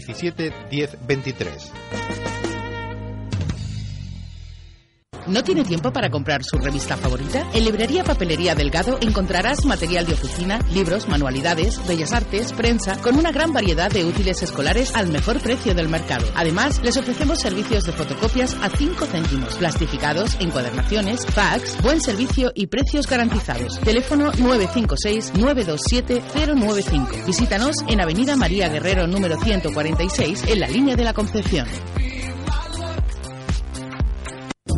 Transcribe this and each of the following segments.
17 10 23. ¿No tiene tiempo para comprar su revista favorita? En Librería Papelería Delgado encontrarás material de oficina, libros, manualidades, bellas artes, prensa, con una gran variedad de útiles escolares al mejor precio del mercado. Además, les ofrecemos servicios de fotocopias a 5 céntimos, plastificados, encuadernaciones, fax, buen servicio y precios garantizados. Teléfono 956-927-095. Visítanos en Avenida María Guerrero número 146 en la línea de la Concepción.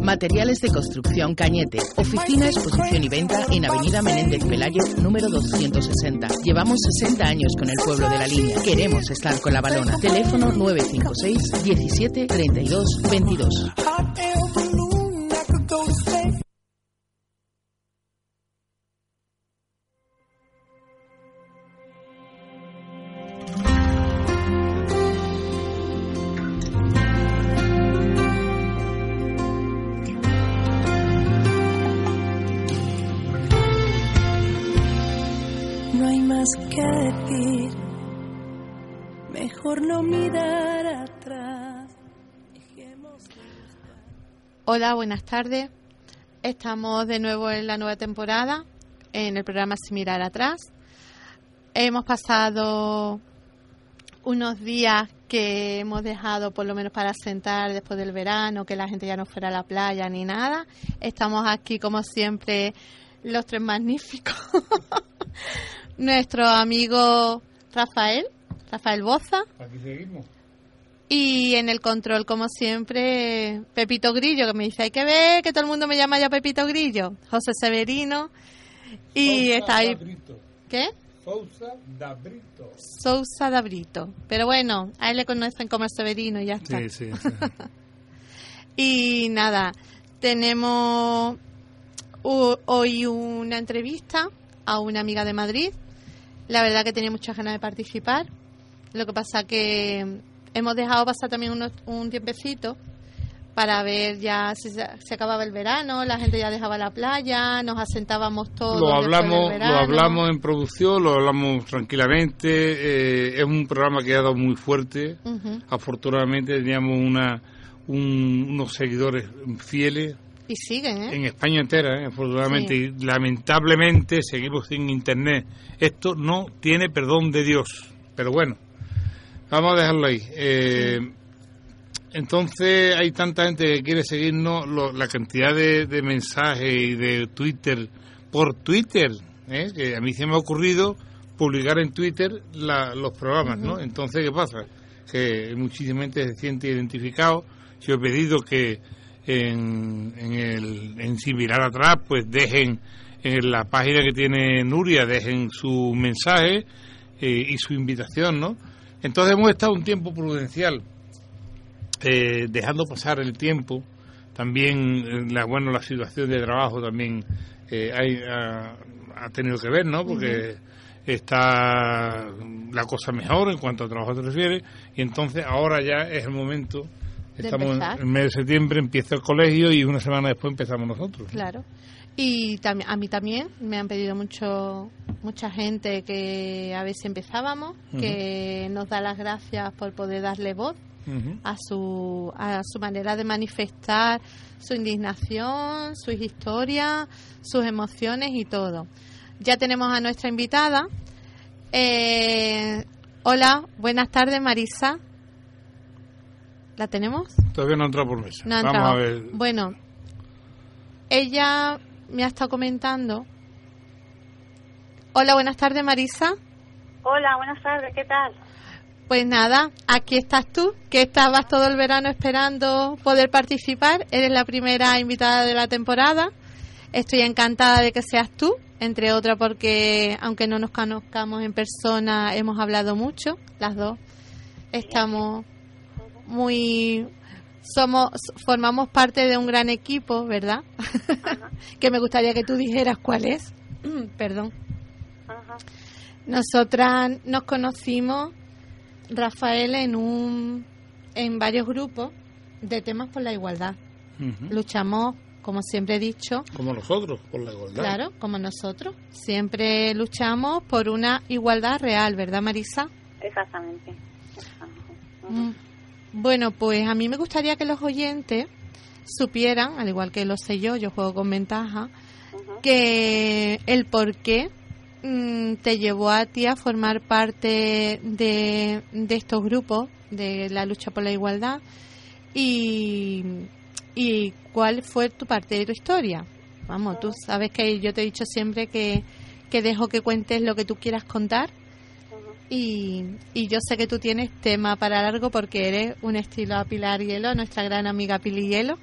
Materiales de construcción Cañete. Oficina, exposición y venta en Avenida Menéndez Pelayo, número 260. Llevamos 60 años con el pueblo de la línea. Queremos estar con la balona. Teléfono 956 17 32 22. Hola, buenas tardes. Estamos de nuevo en la nueva temporada, en el programa Sin Mirar Atrás. Hemos pasado unos días que hemos dejado por lo menos para sentar después del verano, que la gente ya no fuera a la playa ni nada. Estamos aquí como siempre los tres magníficos. Nuestro amigo Rafael, Rafael Boza. Aquí seguimos. Y en el control, como siempre, Pepito Grillo, que me dice, hay que ver que todo el mundo me llama ya Pepito Grillo. José Severino. Y Sousa está ahí. Dabrito. ¿Qué? Sousa Dabrito. Sousa Dabrito. Pero bueno, a él le conocen como el Severino y ya está. Sí, sí, sí. Y nada, tenemos hoy una entrevista a una amiga de Madrid. La verdad que tenía muchas ganas de participar. Lo que pasa que hemos dejado pasar también unos- un tiempecito para ver ya si se, se acababa el verano, la gente ya dejaba la playa, nos asentábamos todos. Lo del hablamos, lo hablamos en producción, lo hablamos tranquilamente. eh, es un programa que ha dado muy fuerte. Afortunadamente teníamos una, un- unos seguidores fieles Y siguen, ¿eh? en España entera, ¿eh? afortunadamente. Sí. Y lamentablemente seguimos sin internet. Esto no tiene perdón de Dios. Pero bueno, vamos a dejarlo ahí. Eh, Entonces hay tanta gente que quiere seguirnos, lo- la cantidad de, de mensajes y de Twitter por Twitter, ¿eh? que a mí se me ha ocurrido publicar en Twitter la- los programas, ¿no? Entonces, ¿qué pasa? Que muchísima gente se siente identificado. Yo he pedido que en, en, el, en Sin Mirar Atrás, pues dejen en la página que tiene Nuria, dejen su mensaje eh, y su invitación, ¿no? Entonces hemos estado un tiempo prudencial, eh, dejando pasar el tiempo. También, eh, la, bueno, la situación de trabajo también eh, hay, ha, ha tenido que ver, ¿no? Porque está la cosa mejor en cuanto a trabajo se refiere y entonces ahora ya es el momento. Estamos en el mes de septiembre, empieza el colegio y una semana después empezamos nosotros. Claro. Y también a mí también me han pedido mucho mucha gente que a veces empezábamos, que nos da las gracias por poder darle voz a su a su manera de manifestar su indignación, sus historias, sus emociones y todo. Ya tenemos a nuestra invitada. Eh, hola, buenas tardes, Marisa. ¿La tenemos? Todavía no ha entrado por mesa. No Vamos a ver. Bueno, ella me ha estado comentando. Hola, buenas tardes, Marisa. Hola, buenas tardes, ¿qué tal? Pues nada, aquí estás tú, que estabas todo el verano esperando poder participar. Eres la primera invitada de la temporada. Estoy encantada de que seas tú, entre otras porque, aunque no nos conozcamos en persona, hemos hablado mucho, las dos. Estamos muy somos formamos parte de un gran equipo, ¿verdad? que me gustaría que tú dijeras cuál es. Perdón. Nosotras nos conocimos, Rafael, en un en varios grupos de temas por la igualdad. Luchamos, como siempre he dicho, Como nosotros, por la igualdad. claro, como nosotros. Siempre luchamos por una igualdad real, ¿verdad, Marisa? Exactamente. exactamente. Mm, Bueno, pues a mí me gustaría que los oyentes supieran, al igual que lo sé yo, yo juego con ventaja, que el por qué mm, te llevó a ti a formar parte de, de estos grupos de la lucha por la igualdad y, y cuál fue tu parte de tu historia. Vamos, tú sabes que yo te he dicho siempre que, que dejo que cuentes lo que tú quieras contar y, y yo sé que tú tienes tema para largo porque eres un estilo a Pilar Hielo, nuestra gran amiga Pili Hielo.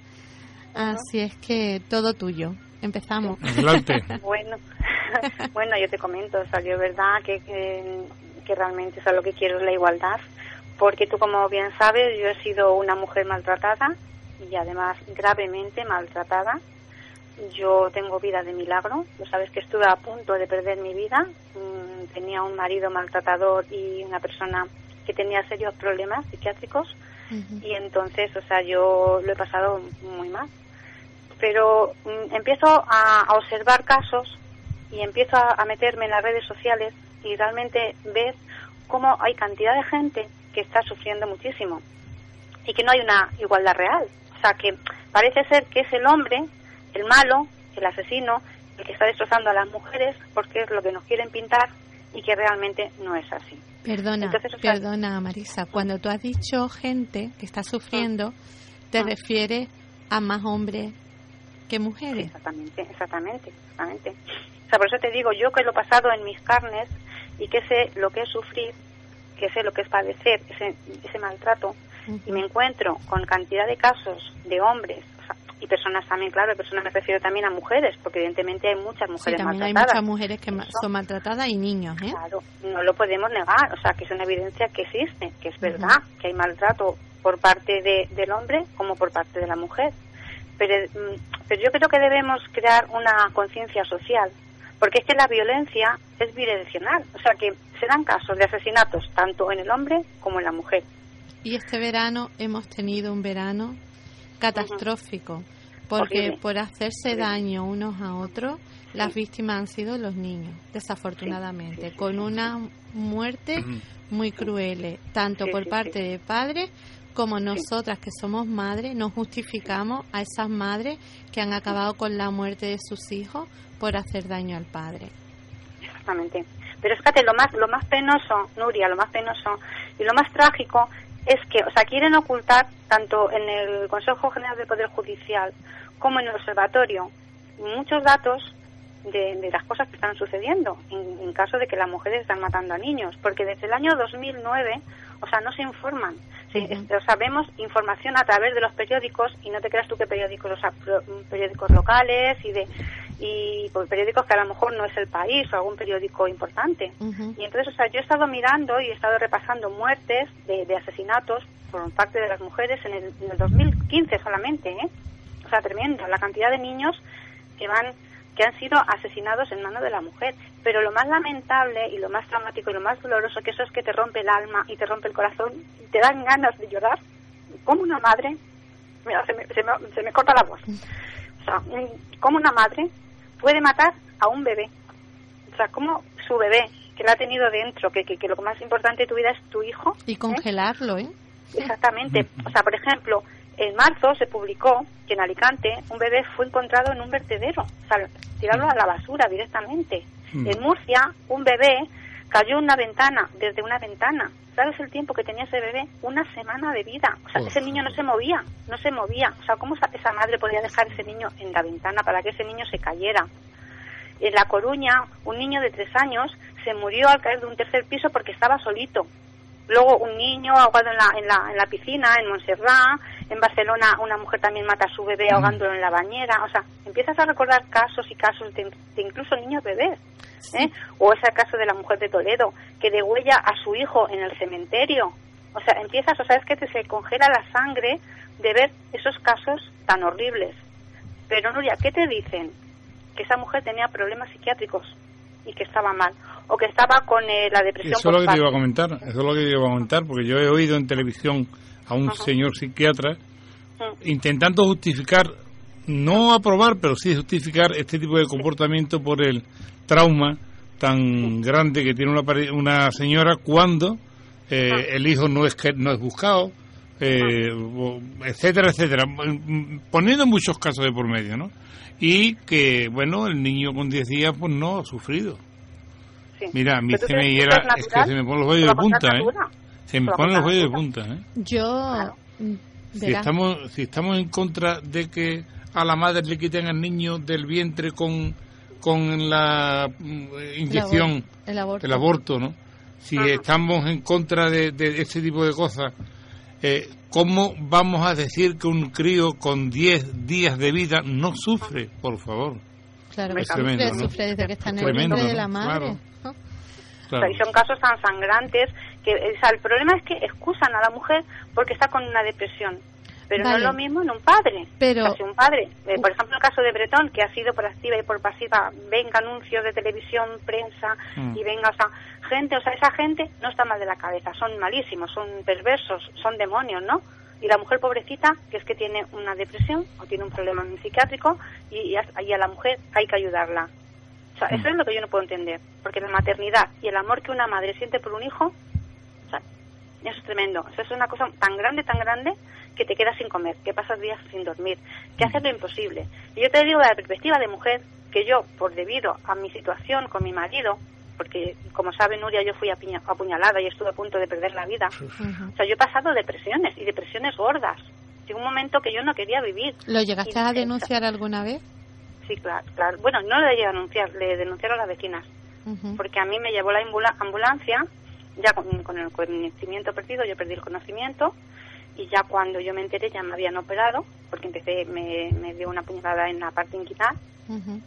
Así es que todo tuyo. Empezamos. Adelante. Bueno, bueno, yo te comento, o sea, yo es verdad que, que, que realmente o sea, lo que quiero es la igualdad, porque tú como bien sabes, yo he sido una mujer maltratada y además gravemente maltratada. Yo tengo vida de milagro, lo sabes que estuve a punto de perder mi vida, Mm, tenía un marido maltratador y una persona que tenía serios problemas psiquiátricos y entonces, o sea, yo lo he pasado muy mal. Pero mm, empiezo a, a observar casos y empiezo a, a meterme en las redes sociales y realmente ves cómo hay cantidad de gente que está sufriendo muchísimo y que no hay una igualdad real. O sea, que parece ser que es el hombre, el malo, el asesino, el que está destrozando a las mujeres porque es lo que nos quieren pintar y que realmente no es así. Perdona, Entonces, o sea- perdona Marisa, cuando tú has dicho gente que está sufriendo, te Ah. refieres a más hombres que mujeres. Exactamente, exactamente, exactamente. Sea, por eso te digo, yo que lo he pasado en mis carnes y que sé lo que es sufrir, que sé lo que es padecer ese, ese maltrato, y me encuentro con cantidad de casos de hombres o sea, y personas también, claro, personas me refiero también a mujeres, porque evidentemente hay muchas Sí, mujeres hay maltratadas. muchas mujeres que Eso. son maltratadas y niños, ¿eh? Claro, no lo podemos negar, o sea, que es una evidencia que existe, que es verdad, que hay maltrato por parte de- del hombre como por parte de la mujer. Pero, mm, pero yo creo que debemos crear una conciencia social, porque es que la violencia es bidireccional, o sea, que se dan casos de asesinatos tanto en el hombre como en la mujer. Y este verano hemos tenido un verano catastrófico, porque Horrible. por hacerse Horrible. daño unos a otros, las víctimas han sido los niños, desafortunadamente, Sí, sí, sí, con sí, una muerte muy crueles, tanto Sí, por sí, parte sí. de padres como nosotras que somos madres, nos justificamos a esas madres que han acabado con la muerte de sus hijos por hacer daño al padre. Exactamente. Pero fíjate, lo más, lo más penoso, Nuria, lo más penoso y lo más trágico es que, o sea, quieren ocultar tanto en el Consejo General del Poder Judicial como en el Observatorio muchos datos de, de las cosas que están sucediendo en, en caso de que las mujeres están matando a niños, porque desde el año 2009, o sea, no se informan. Sí, es- o sea, vemos información a través de los periódicos y no te creas tú que periódicos, o sea, periódicos locales y de y pues, periódicos que a lo mejor no es el país o algún periódico importante. Y entonces, o sea, yo he estado mirando y he estado repasando muertes de, de asesinatos por parte de las mujeres en el, en el 2015 solamente, ¿eh? O sea, tremendo, la cantidad de niños que van que han sido asesinados en mano de la mujer. Pero lo más lamentable y lo más traumático y lo más doloroso que eso es que te rompe el alma y te rompe el corazón y te dan ganas de llorar. Como una madre, mira, se me, se me, se me corta la voz. O sea, como una madre puede matar a un bebé. O sea, como su bebé, que lo ha tenido dentro, que, que, que lo más importante de tu vida es tu hijo. Y congelarlo, ¿eh? Exactamente. O sea, por ejemplo, en marzo se publicó que en Alicante un bebé fue encontrado en un vertedero, o sea, tirarlo a la basura directamente. Mm. En Murcia, un bebé cayó en una ventana, desde una ventana. ¿Sabes el tiempo que tenía ese bebé? Una semana de vida. O sea, Uf. ese niño no se movía, no se movía. O sea, ¿cómo esa- esa madre podía dejar ese niño en la ventana para que ese niño se cayera? En La Coruña, un niño de tres años se murió al caer de un tercer piso porque estaba solito. Luego un niño ahogado en la, en la, en la piscina, en Montserrat. En Barcelona una mujer también mata a su bebé ahogándolo en la bañera. O sea, empiezas a recordar casos y casos de, de incluso niños bebés. ¿eh? O ese caso de la mujer de Toledo, que degüella a su hijo en el cementerio. O sea, empiezas, o sea, es que te se congela la sangre de ver esos casos tan horribles. Pero Nuria, ¿qué te dicen? Que esa mujer tenía problemas psiquiátricos y que estaba mal. O que estaba con eh, la depresión Eso es lo que te iba a comentar, eso es lo que te iba a comentar, porque yo he oído en televisión a un Ajá. señor psiquiatra Mm. intentando justificar, no aprobar, pero sí justificar este tipo de comportamiento por el trauma tan grande que tiene una, una señora cuando eh, el hijo no es que no es buscado, eh, etcétera, etcétera, Mm, poniendo muchos casos de por medio, ¿no? Y que, bueno, el niño con 10 días pues no ha sufrido. Sí. Mira, a mí se me hiera, es que se me ponen los vellos ¿Lo de punta, ¿eh? Se me ponen los vellos de punta, ¿eh? Yo. mm, Si estamos, si estamos en contra de que a la madre le quiten al niño del vientre con, con la mm, inyección, el aborto. el aborto, ¿no? Si Ajá. estamos en contra de, de ese tipo de cosas, eh, ¿cómo vamos a decir que un crío con 10 días de vida no sufre? Por favor. Claro, que Es sufre, tremendo, ¿no? sufre desde que está en el Tremendo, vientre de la madre. Claro. Claro. sea, y son casos tan sangrantes que o sea, el problema es que excusan a la mujer porque está con una depresión. Pero no es lo mismo en un padre. Pero- O sea, si un padre, eh, por ejemplo, el caso de Bretón, que ha sido por activa y por pasiva, venga anuncios de televisión, prensa, Mm. y venga, o sea, gente, o sea, esa gente no está mal de la cabeza, son malísimos, son perversos, son demonios, ¿no? Y la mujer pobrecita, que es que tiene una depresión o tiene un problema psiquiátrico, y, y a, y a la mujer hay que ayudarla. O sea, eso es lo que yo no puedo entender, porque la maternidad y el amor que una madre siente por un hijo, o sea, eso es tremendo. Eso es una cosa tan grande, tan grande, que te quedas sin comer, que pasas días sin dormir, que haces lo imposible. Y yo te digo de la perspectiva de mujer, que yo, por debido a mi situación con mi marido, porque como sabe Nuria, yo fui apiña- apuñalada y estuve a punto de perder la vida. O sea, yo he pasado depresiones y depresiones gordas. Llegó un momento que yo no quería vivir. ¿Lo llegaste Y- a denunciar alguna vez? Sí, claro, claro. Bueno, no le llegué a denunciar, le denunciaron las vecinas. Porque a mí me llevó la ambula- ambulancia, ya con, con el conocimiento perdido, yo perdí el conocimiento, y ya cuando yo me enteré ya me habían operado, porque empecé, me, me dio una puñalada en la parte inguinal,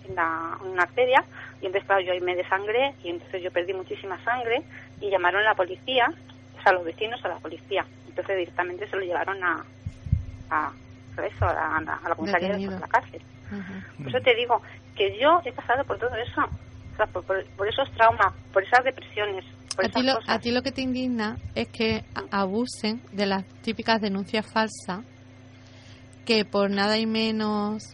en, la, en una arteria, y entonces claro, yo ahí me desangré, y entonces yo perdí muchísima sangre, y llamaron a la policía, o sea, los vecinos a la policía, entonces directamente se lo llevaron a, a, a eso, a, la- a la comisaría, Detenido. a la cárcel. Ujú. Por eso te digo que yo he pasado por todo eso, o sea, por, por- por esos traumas, por esas depresiones, por A ti, lo, cosas. a ti lo que te indigna es que abusen de las típicas denuncias falsas, que por nada y menos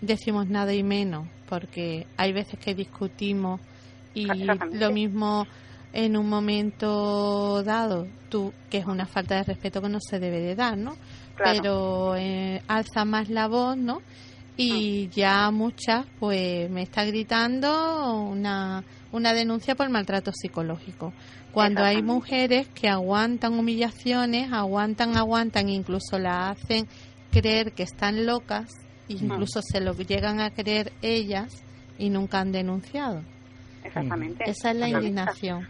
decimos nada y menos, porque hay veces que discutimos y lo mismo en un momento dado, tú, que es una falta de respeto que no se debe de dar, ¿no? Claro. Pero eh, alza más la voz, ¿no? Y ya muchas, pues me está gritando una, una denuncia por maltrato psicológico. Cuando hay mujeres que aguantan humillaciones, aguantan, aguantan, incluso la hacen creer que están locas, incluso se lo llegan a creer ellas y nunca han denunciado. Exactamente. Esa es la indignación.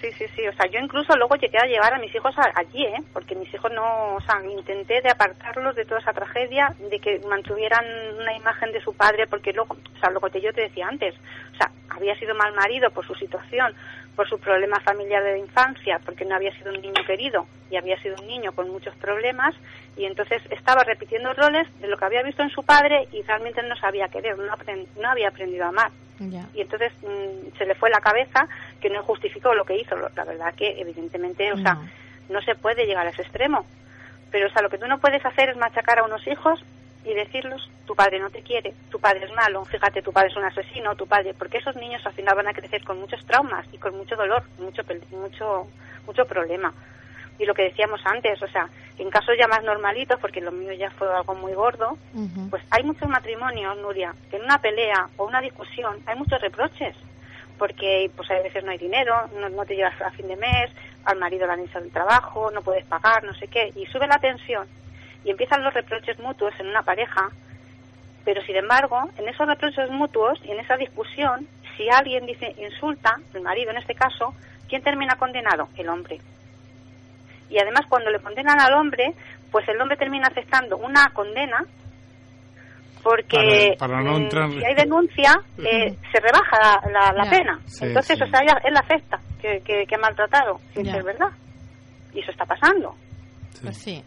Sí, sí, sí. O sea, yo incluso luego llegué a llevar a mis hijos allí, ¿eh? Porque mis hijos no, o sea, intenté de apartarlos de toda esa tragedia, de que mantuvieran una imagen de su padre, porque luego, o sea, lo que yo te decía antes, o sea, había sido mal marido por su situación, por su problema familiar de la infancia, porque no había sido un niño querido y había sido un niño con muchos problemas, y entonces estaba repitiendo roles de lo que había visto en su padre y realmente no sabía querer, no, no había aprendido a amar y entonces mm, se le fue la cabeza que no justificó lo que hizo. La verdad que evidentemente, o sea, No. no se puede llegar a ese extremo. Pero o sea, lo que tú no puedes hacer es machacar a unos hijos y decirlos, tu padre no te quiere, tu padre es malo, fíjate, tu padre es un asesino, tu padre, porque esos niños al final van a crecer con muchos traumas y con mucho dolor, mucho mucho mucho problema. Y lo que decíamos antes, o sea, en casos ya más normalitos, porque lo mío ya fue algo muy gordo, pues hay muchos matrimonios, Nuria, que en una pelea o una discusión hay muchos reproches, porque pues a veces no hay dinero, no, no te llegas a fin de mes, al marido le han echado el trabajo, no puedes pagar, no sé qué, y sube la tensión y empiezan los reproches mutuos en una pareja, pero sin embargo, en esos reproches mutuos y en esa discusión, si alguien dice insulta, el marido en este caso, ¿quién termina condenado? El hombre. Y además cuando le condenan al hombre, pues el hombre termina aceptando una condena porque Para- para no mm, entrar si hay denuncia eh, se rebaja la, la- la pena. Sí, Entonces, sí. o sea, ella- él acepta que, que, que ha maltratado, sin Ya. ser verdad. Y eso está pasando. Pues sí.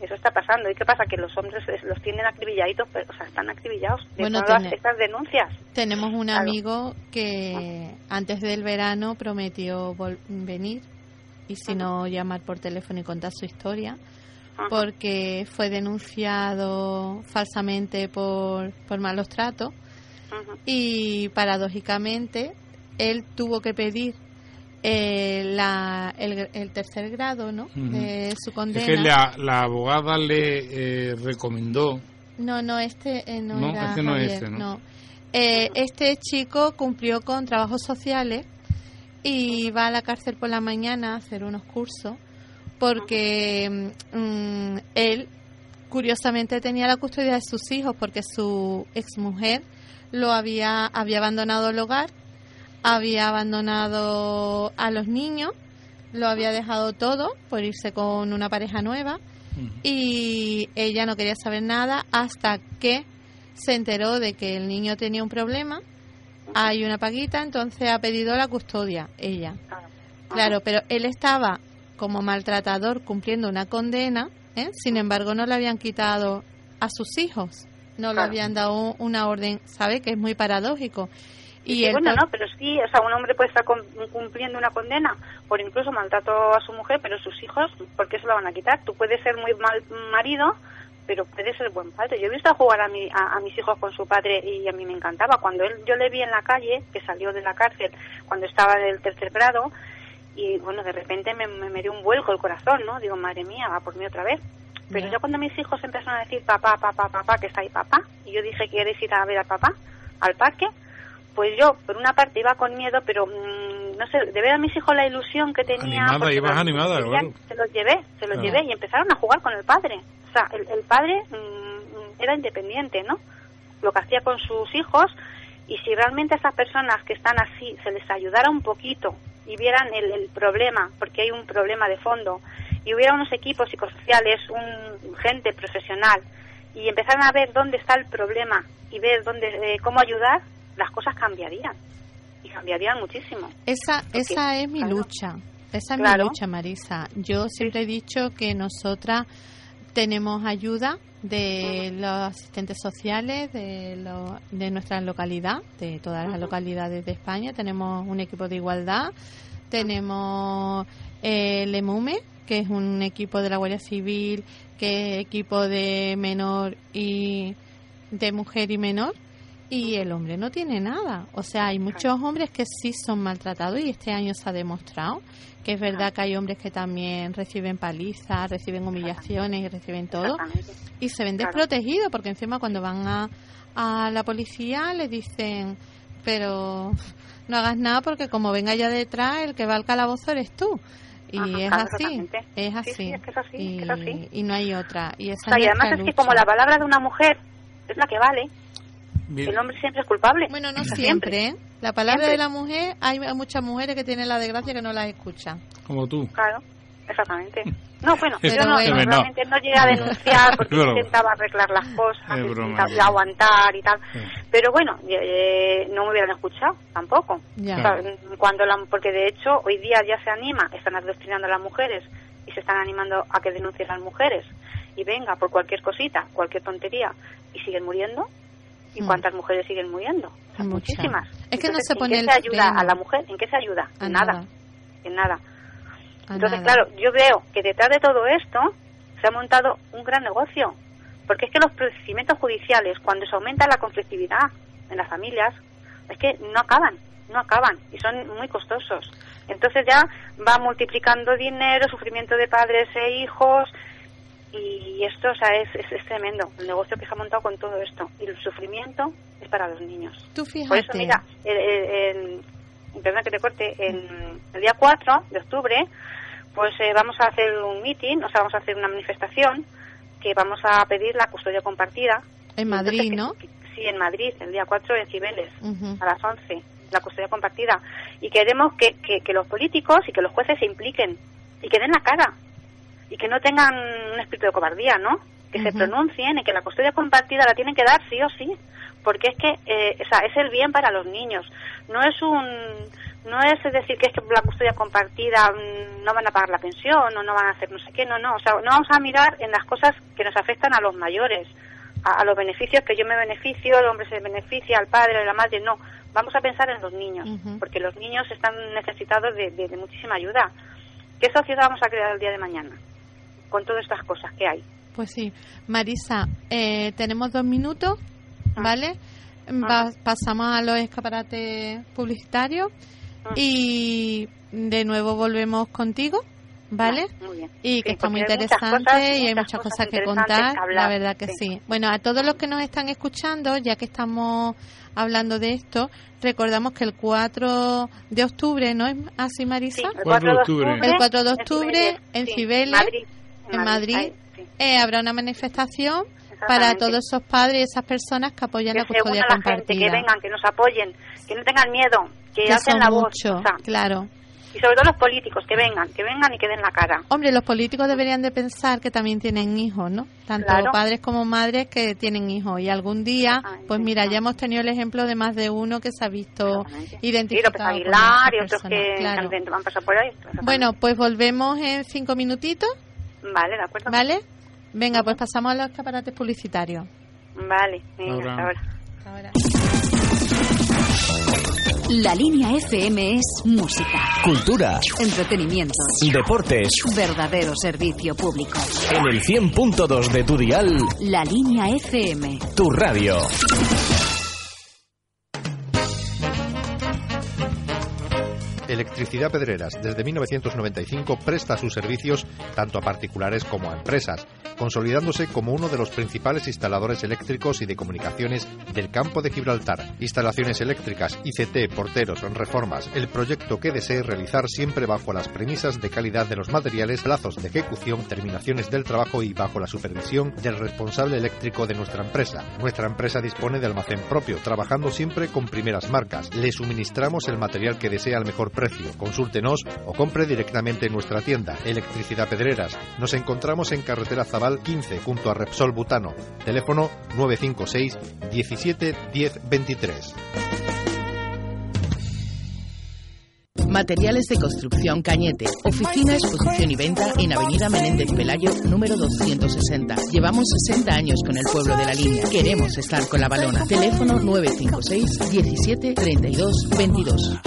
Eso está pasando. ¿Y qué pasa? Que los hombres es- los tienen acribilladitos, pero, o sea, están acribillados de Bueno, todas estas denuncias. Tenemos un Claro. amigo que antes del verano prometió vol- venir y si no llamar por teléfono y contar su historia Ajá. porque fue denunciado falsamente por, por malos tratos y paradójicamente él tuvo que pedir eh, la, el, el tercer grado, ¿no? De su condena. Es que la, la abogada le eh, recomendó. No, no, este eh, no, No, era este no es Javier, ese, ¿no? Eh, este chico cumplió con trabajos sociales y va a la cárcel por la mañana a hacer unos cursos porque mm, él curiosamente tenía la custodia de sus hijos porque su exmujer lo había había abandonado el hogar, había abandonado a los niños, lo había dejado todo por irse con una pareja nueva y ella no quería saber nada hasta que se enteró de que el niño tenía un problema. Hay una paguita, entonces ha pedido la custodia, ella. Claro, pero él estaba como maltratador cumpliendo una condena, ¿eh? sin embargo no le habían quitado a sus hijos, no le habían dado una orden, ¿sabe? Que es muy paradójico. Y bueno, no, pero sí, o sea, un hombre puede estar cumpliendo una condena por incluso maltrato a su mujer, pero sus hijos, ¿por qué se lo van a quitar? Tú puedes ser muy mal marido, pero puedes ser buen padre. Yo he visto jugar a, mi, a, a mis hijos con su padre y a mí me encantaba. Cuando él, yo le vi en la calle, que salió de la cárcel cuando estaba en el tercer grado, y bueno, de repente me, me, me dio un vuelco el corazón, ¿no? Digo, madre mía, va por mí otra vez. Pero ya cuando mis hijos empezaron a decir, papá, papá, papá, que está ahí papá, y yo dije, ¿quieres ir a ver al papá al parque? Pues yo, por una parte, iba con miedo, pero mm, no sé, de ver a mis hijos la ilusión que tenía. Animada, porque ibas los- animada, claro. Se los llevé, se los Claro. llevé y empezaron a jugar con el padre. O sea, el, el padre mm, era independiente, ¿no? Lo que hacía con sus hijos y si realmente a esas personas que están así se les ayudara un poquito y vieran el, el problema, porque hay un problema de fondo, y hubiera unos equipos psicosociales, un gente profesional, y empezaran a ver dónde está el problema y ver dónde eh, cómo ayudar, las cosas cambiarían. Y cambiarían muchísimo. Esa, esa es mi claro. lucha. Esa es Claro. mi lucha, Marisa. Yo siempre he dicho que nosotras tenemos ayuda de los asistentes sociales de, lo- de nuestra localidad, de todas las localidades de España. Tenemos un equipo de igualdad, tenemos eh, el EMUME, que es un equipo de la Guardia Civil, que es equipo de menor y de mujer y menor. Y el hombre no tiene nada. O sea, hay muchos hombres que sí son maltratados y este año se ha demostrado que es verdad que hay hombres que también reciben palizas, reciben humillaciones y reciben todo y se ven desprotegidos porque encima cuando van a, a la policía les dicen pero no hagas nada porque como venga ya detrás el que va al calabozo eres tú y Ajá, es claro, así es Sí, así, sí, es que es así, y, es que es así. y no hay otra. Y O esa sea, y además es que como la palabra de una mujer es la que vale, Mira, el hombre siempre es culpable. bueno no siempre, ¿eh? la palabra Siempre. de la mujer hay muchas mujeres que tienen la desgracia que no las escuchan como tú. Claro, exactamente. No, bueno, Pero yo no, bueno. realmente no llegué a denunciar porque intentaba arreglar las cosas, Es broma. intentaba aguantar y tal. Sí. Pero bueno, eh, no me hubieran escuchado tampoco. ya O sea, cuando la, porque de hecho hoy día ya se anima, están adoctrinando a las mujeres y se están animando a que denuncien las mujeres. Y venga, por cualquier cosita, cualquier tontería, y siguen muriendo. ¿Y cuántas mujeres siguen muriendo? O sea, Muchas. muchísimas. Es que no se ¿en pone qué el se ayuda a la mujer? ¿En qué se ayuda? a en nada, nada. En nada. a Entonces, nada. claro, yo veo que detrás de todo esto se ha montado un gran negocio. Porque es que los procedimientos judiciales, cuando se aumenta la conflictividad en las familias, es que no acaban, no acaban y son muy costosos. Entonces ya va multiplicando dinero, sufrimiento de padres e hijos y esto, o sea, es, es, es tremendo el negocio que se ha montado con todo esto. Y el sufrimiento es para los niños. tú Por fíjate eso, mira, el, el- el- perdona que te corte, el, el día 4 de octubre, pues eh, vamos a hacer un meeting, o sea, vamos a hacer una manifestación que vamos a pedir la custodia compartida. en Madrid Entonces, ¿no? que- que- sí, en Madrid, el día 4 en Cibeles, a las 11, la custodia compartida. Y queremos que, que, que los políticos y que los jueces se impliquen y que den la cara y que no tengan un espíritu de cobardía, ¿no? Que se pronuncien y que la custodia compartida la tienen que dar sí o sí, porque es que eh, o sea, es el bien para los niños. No es un no es decir que es que la custodia compartida mm, no van a pagar la pensión o no van a hacer no sé qué, no, no, o sea, no vamos a mirar en las cosas que nos afectan a los mayores, a, a los beneficios que yo me beneficio, el hombre se beneficia, al padre, a la madre, no, vamos a pensar en los niños, porque los niños están necesitados de, de- de muchísima ayuda. ¿Qué sociedad vamos a crear el día de mañana? Con todas estas cosas que hay. Pues sí. Marisa, eh, tenemos dos minutos, Ah. ¿vale? Va- pasamos a los escaparates publicitarios Y de nuevo volvemos contigo, ¿vale? Muy bien. Y que Sí, está muy interesante cosas- y hay muchas cosas cosas que contar, que la verdad que sí. sí. Bueno, a todos los que nos están escuchando, ya que estamos hablando de esto, recordamos que el 4 de octubre, ¿no es así, Sí, Marisa? el 4 de octubre. El 4 de en octubre, en sí, Cibeles, Madrid, en Madrid, sí, Eh, habrá una manifestación para todos esos padres y esas personas que apoyan que la se custodia una la gente, compartida. que vengan, que nos apoyen, que no tengan miedo, que, Que hacen la voz, muchos, o sea, claro. y sobre todo los políticos, que vengan, que vengan y que den la cara. Hombre, los políticos deberían de pensar que también tienen hijos, ¿no? Tanto Claro. padres como madres que tienen hijos. Y algún día, pues mira, ya hemos tenido el ejemplo de más de uno que se ha visto identificado. Sí, con Aguilar y otros que, claro. han, han pasado por ahí. exactamente. Bueno, pues volvemos en cinco minutitos, Vale, de acuerdo. ¿vale? Venga, pues pasamos a los escaparates publicitarios. Vale, venga, Ahora. hasta ahora. Hasta ahora. La línea FM es música, Cultura, entretenimiento, deportes, verdadero servicio público. en el 100.2 de tu dial, La línea FM. tu radio. Electricidad Pedreras, desde 1995, presta sus servicios tanto a particulares como a empresas, consolidándose como uno de los principales instaladores eléctricos y de comunicaciones del campo de Gibraltar. Instalaciones eléctricas, ICT, porteros, reformas, el proyecto que desee realizar siempre bajo las premisas de calidad de los materiales, plazos de ejecución, terminaciones del trabajo y bajo la supervisión del responsable eléctrico de nuestra empresa. Nuestra empresa dispone de almacén propio, trabajando siempre con primeras marcas. Le suministramos el material que desea al mejor precio. Consúltenos o compre directamente en nuestra tienda. Electricidad Pedreras. Nos encontramos en carretera Zabal 15 junto a Repsol Butano. Teléfono 956 17 10 23. Materiales de construcción Cañete. Oficina, exposición y venta en Avenida Menéndez Pelayo, número 260. Llevamos 60 años con el pueblo de la línea. Queremos estar con la balona. Teléfono 956 17 32 22.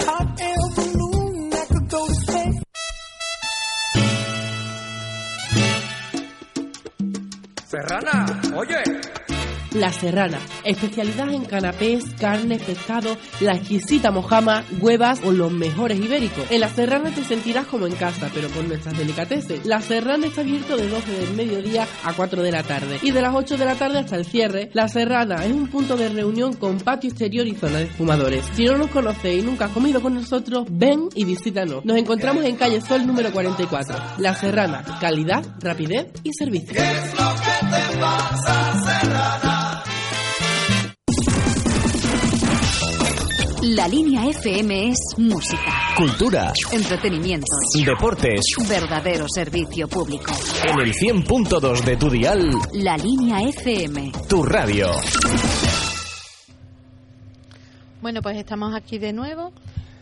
Serrana, oye. La Serrana, especialidad en canapés, carne, pescado, la exquisita mojama, huevas o los mejores ibéricos. En La Serrana te sentirás como en casa, pero con nuestras delicatessen. La Serrana está abierto de 12 del mediodía a 4 de la tarde y de las 8 de la tarde hasta el cierre. La Serrana es un punto de reunión con patio exterior y zona de fumadores. Si no nos conoces y nunca has comido con nosotros, ven y visítanos. Nos encontramos en calle Sol número 44. La Serrana, calidad, rapidez y servicio. La línea FM es música, Cultura, entretenimiento, deportes, verdadero servicio público. en el 100.2 de tu dial, La línea FM. tu radio. Bueno, pues estamos aquí de nuevo.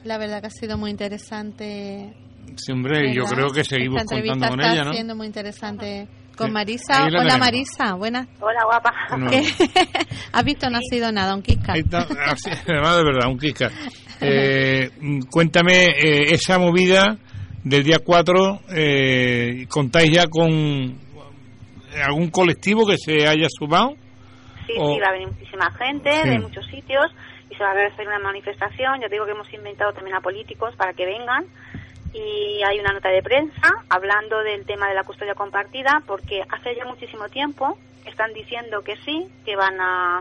La verdad que ha sido muy interesante. Sí, hombre, yo creo que seguimos Esta contando con está ella, ¿no? siendo muy interesante con. Marisa. Hola tenemos. Marisa, buenas. Hola, guapa. ¿Has visto? No ha sido nada, un ahí está, así, además de verdad, un Kika. Eh, mm, cuéntame eh, esa movida del día 4, eh, ¿contáis ya con algún colectivo que se haya sumado? Sí, O- sí, va a venir muchísima gente Sí. de muchos sitios y se va a hacer una manifestación. Yo digo que hemos inventado también a políticos para que vengan y hay una nota de prensa hablando del tema de la custodia compartida porque hace ya muchísimo tiempo están diciendo que sí, que van a,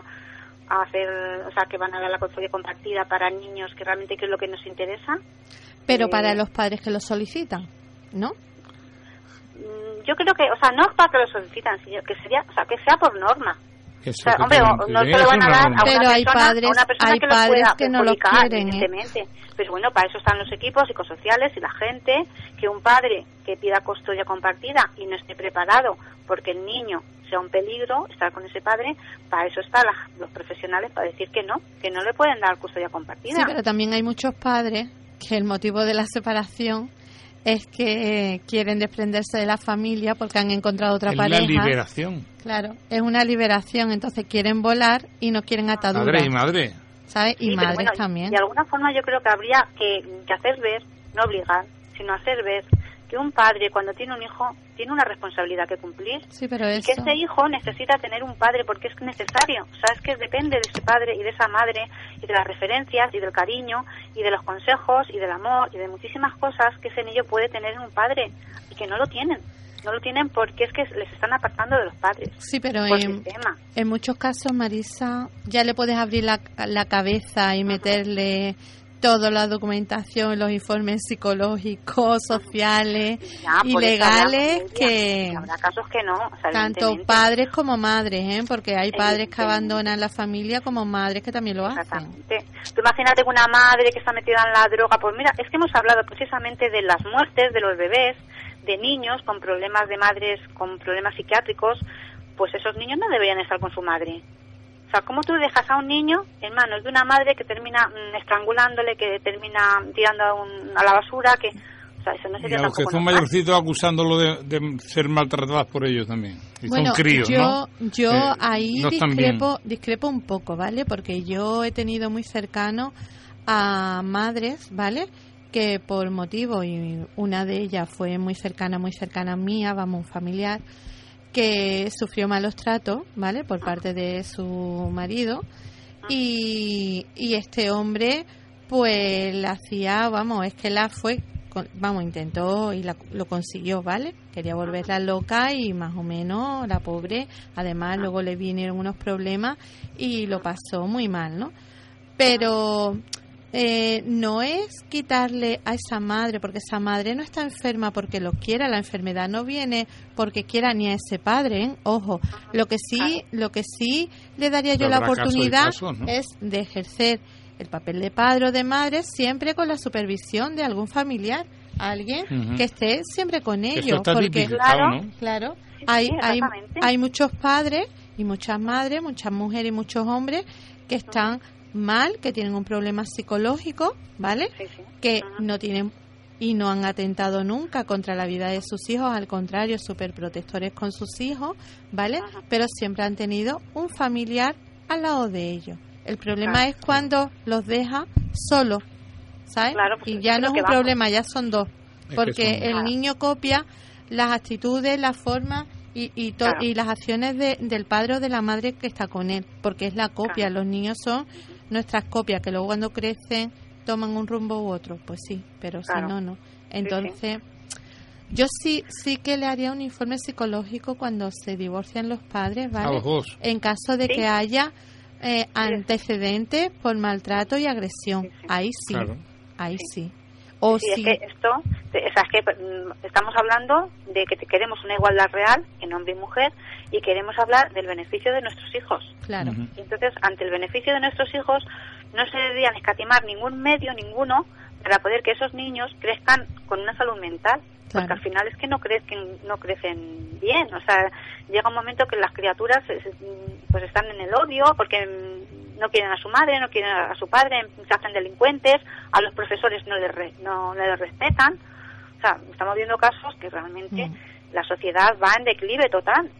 a hacer, o sea, que van a dar la custodia compartida para niños que realmente que es lo que nos interesa. Pero Eh, para los padres que lo solicitan, ¿no? Mm, Yo creo que, o sea, no para que lo solicitan, sino que sería, o sea, que sea por norma. Eso, O sea, hombre, no se lo van a dar a una Pero hay persona, padres- a una persona hay que lo padres pueda que no lo quieren, ¿eh? evidentemente. Pues bueno, para eso están los equipos psicosociales y la gente, que un padre que pida custodia compartida y no esté preparado porque el niño sea un peligro, estar con ese padre, para eso están la- los profesionales para decir que no, que no le pueden dar custodia compartida. Sí, pero también hay muchos padres que el motivo de la separación es que quieren desprenderse de la familia porque han encontrado otra Es la pareja. liberación. Claro, es una liberación, entonces quieren volar y no quieren ataduras. Padre y madre. ¿Sabes? Y Sí, pero madres bueno, también. De alguna forma yo creo que habría que, que hacer ver, no obligar, sino hacer ver que un padre cuando tiene un hijo tiene una responsabilidad que cumplir Sí, pero y eso... que ese hijo necesita tener un padre porque es necesario. O sea, es que depende de ese padre y de esa madre y de las referencias y del cariño y de los consejos y del amor y de muchísimas cosas que ese niño puede tener en un padre y que no lo tienen. No lo tienen porque es que les están apartando de los padres. Sí, pero en, en muchos casos, Marisa, ya le puedes abrir la, la cabeza y meterle toda la documentación, los informes psicológicos, sociales Ya, y por eso legales que habrá casos que no. o sea, tanto padres como madres, ¿eh? porque hay padres que abandonan la familia como madres que también lo hacen. Exactamente. Tú imagínate una madre que está metida en la droga, pues mira, es que hemos hablado precisamente de las muertes de los bebés, de niños con problemas de madres, con problemas psiquiátricos, pues esos niños no deberían estar con su madre. O sea, ¿cómo tú dejas a un niño en manos de una madre que termina mm, estrangulándole, que termina tirando a, un- a la basura, que... O sea, eso no Y sería a los que son normal. mayorcitos acusándolo de, de ser maltratadas por ellos también. Y Bueno, son críos, yo, ¿no? yo Eh, ahí no discrepo, discrepo un poco, ¿vale? Porque yo he tenido muy cercano a madres, ¿vale? Que por motivo, y una de ellas fue muy cercana, muy cercana a mía, vamos, un familiar, que sufrió malos tratos, ¿vale? Por parte de su marido. Y, este hombre, pues la hacía, vamos, es que la fue, vamos, intentó y la- lo consiguió, ¿vale? Quería volverla loca y más o menos la pobre, además luego le vinieron unos problemas y lo pasó muy mal, ¿no? Pero eh, no es quitarle a esa madre, porque esa madre no está enferma porque lo quiera, la enfermedad no viene porque quiera ni a ese padre, ¿eh? ojo. Lo que sí, lo que sí le daría yo la oportunidad es de ejercer el papel de padre o de madre siempre con la supervisión de algún familiar, alguien que esté siempre con ellos, está porque Claro. ¿no? Claro, hay, sí, hay, hay muchos padres y muchas madres, muchas mujeres y muchos hombres que están mal, que tienen un problema psicológico, ¿vale? Sí, sí. Que no tienen y no han atentado nunca contra la vida de sus hijos, al contrario, súper protectores con sus hijos, ¿vale? Ajá. Pero siempre han tenido un familiar al lado de ellos. El problema Claro. es cuando los deja solos, ¿sabes? Claro, pues y ya no es un vamos. problema, ya son dos. que Porque son- el Claro. niño copia las actitudes, las formas y, y, to- Claro. y las acciones de- del padre o de la madre que está con él, porque es la copia. Claro. Los niños son nuestras copias, que luego cuando crecen toman un rumbo u otro. Pues sí, pero Claro. si no, no. Entonces, yo sí, sí que le haría un informe psicológico cuando se divorcian los padres, A ¿vale? los dos. En caso de Sí. que haya eh, antecedentes por maltrato y agresión. Sí, sí. Ahí sí, Claro. ahí sí. O Sí, si es que esto, te- o sea, es que mm, estamos hablando de que te- queremos una igualdad real en hombre y mujer y queremos hablar del beneficio de nuestros hijos. claro. Y entonces, ante el beneficio de nuestros hijos, no se deberían escatimar ningún medio, ninguno, para poder que esos niños crezcan con una salud mental. Porque al final es que no crecen, no crecen bien. O sea, llega un momento que las criaturas eh, pues están en el odio porque no quieren a su madre, no quieren a su padre, se hacen delincuentes, a los profesores no les, re- no, no les respetan. O sea, estamos viendo casos que realmente Mm. la sociedad va en declive total.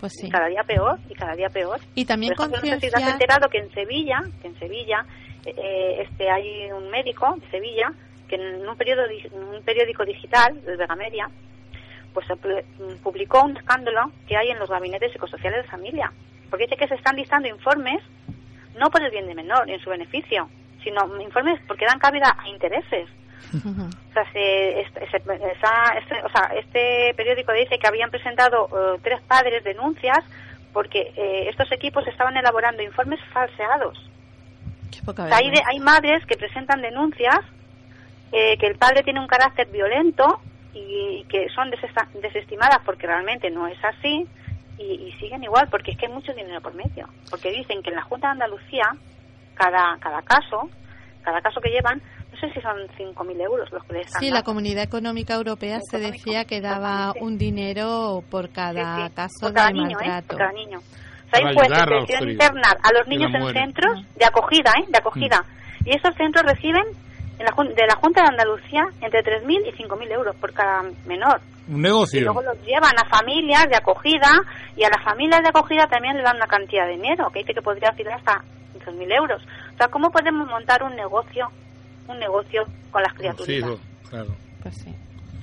Pues sí. Y cada día peor, y cada día peor. Y también Por ejemplo, no sé si te has enterado que en Sevilla, que en Sevilla, eh, este hay un médico de Sevilla que en un periódico, en un periódico digital, el Vega Media, pues pu- publicó un escándalo que hay en los gabinetes psicosociales de familia, porque dice que se están dictando informes no por el bien de menor y en su beneficio, sino informes porque dan cabida a intereses. Ujú. O sea, se, este, se- este, o sea, este periódico dice que habían presentado eh, tres padres denuncias porque eh, estos equipos estaban elaborando informes falseados. Qué poca O sea, hay, de- hay madres que presentan denuncias eh, que el padre tiene un carácter violento y que son desestimadas porque realmente no es así y, y siguen igual porque es que hay mucho dinero por medio. Porque dicen que en la Junta de Andalucía, cada, cada caso, cada caso que llevan, no sé si son 5.000 euros los que les están Sí, la. Comunidad Económica Europea se Económico, decía que daba un dinero por cada Sí, sí, caso por cada de niño, ¿eh? maltrato. Por cada niño. O sea, hay jueces que los deciden internar a los niños en centros de acogida, ¿eh? De acogida. Y estos centros reciben en la, de la Junta de Andalucía entre 3.000 y 5.000 euros por cada menor. Un Y negocio. luego los llevan a familias de acogida y a las familias de acogida también le dan una cantidad de dinero, que dice que podría ascender hasta 2.000 euros. O sea, ¿cómo podemos montar un negocio un negocio con las criaturas? hijos, claro. Pues sí.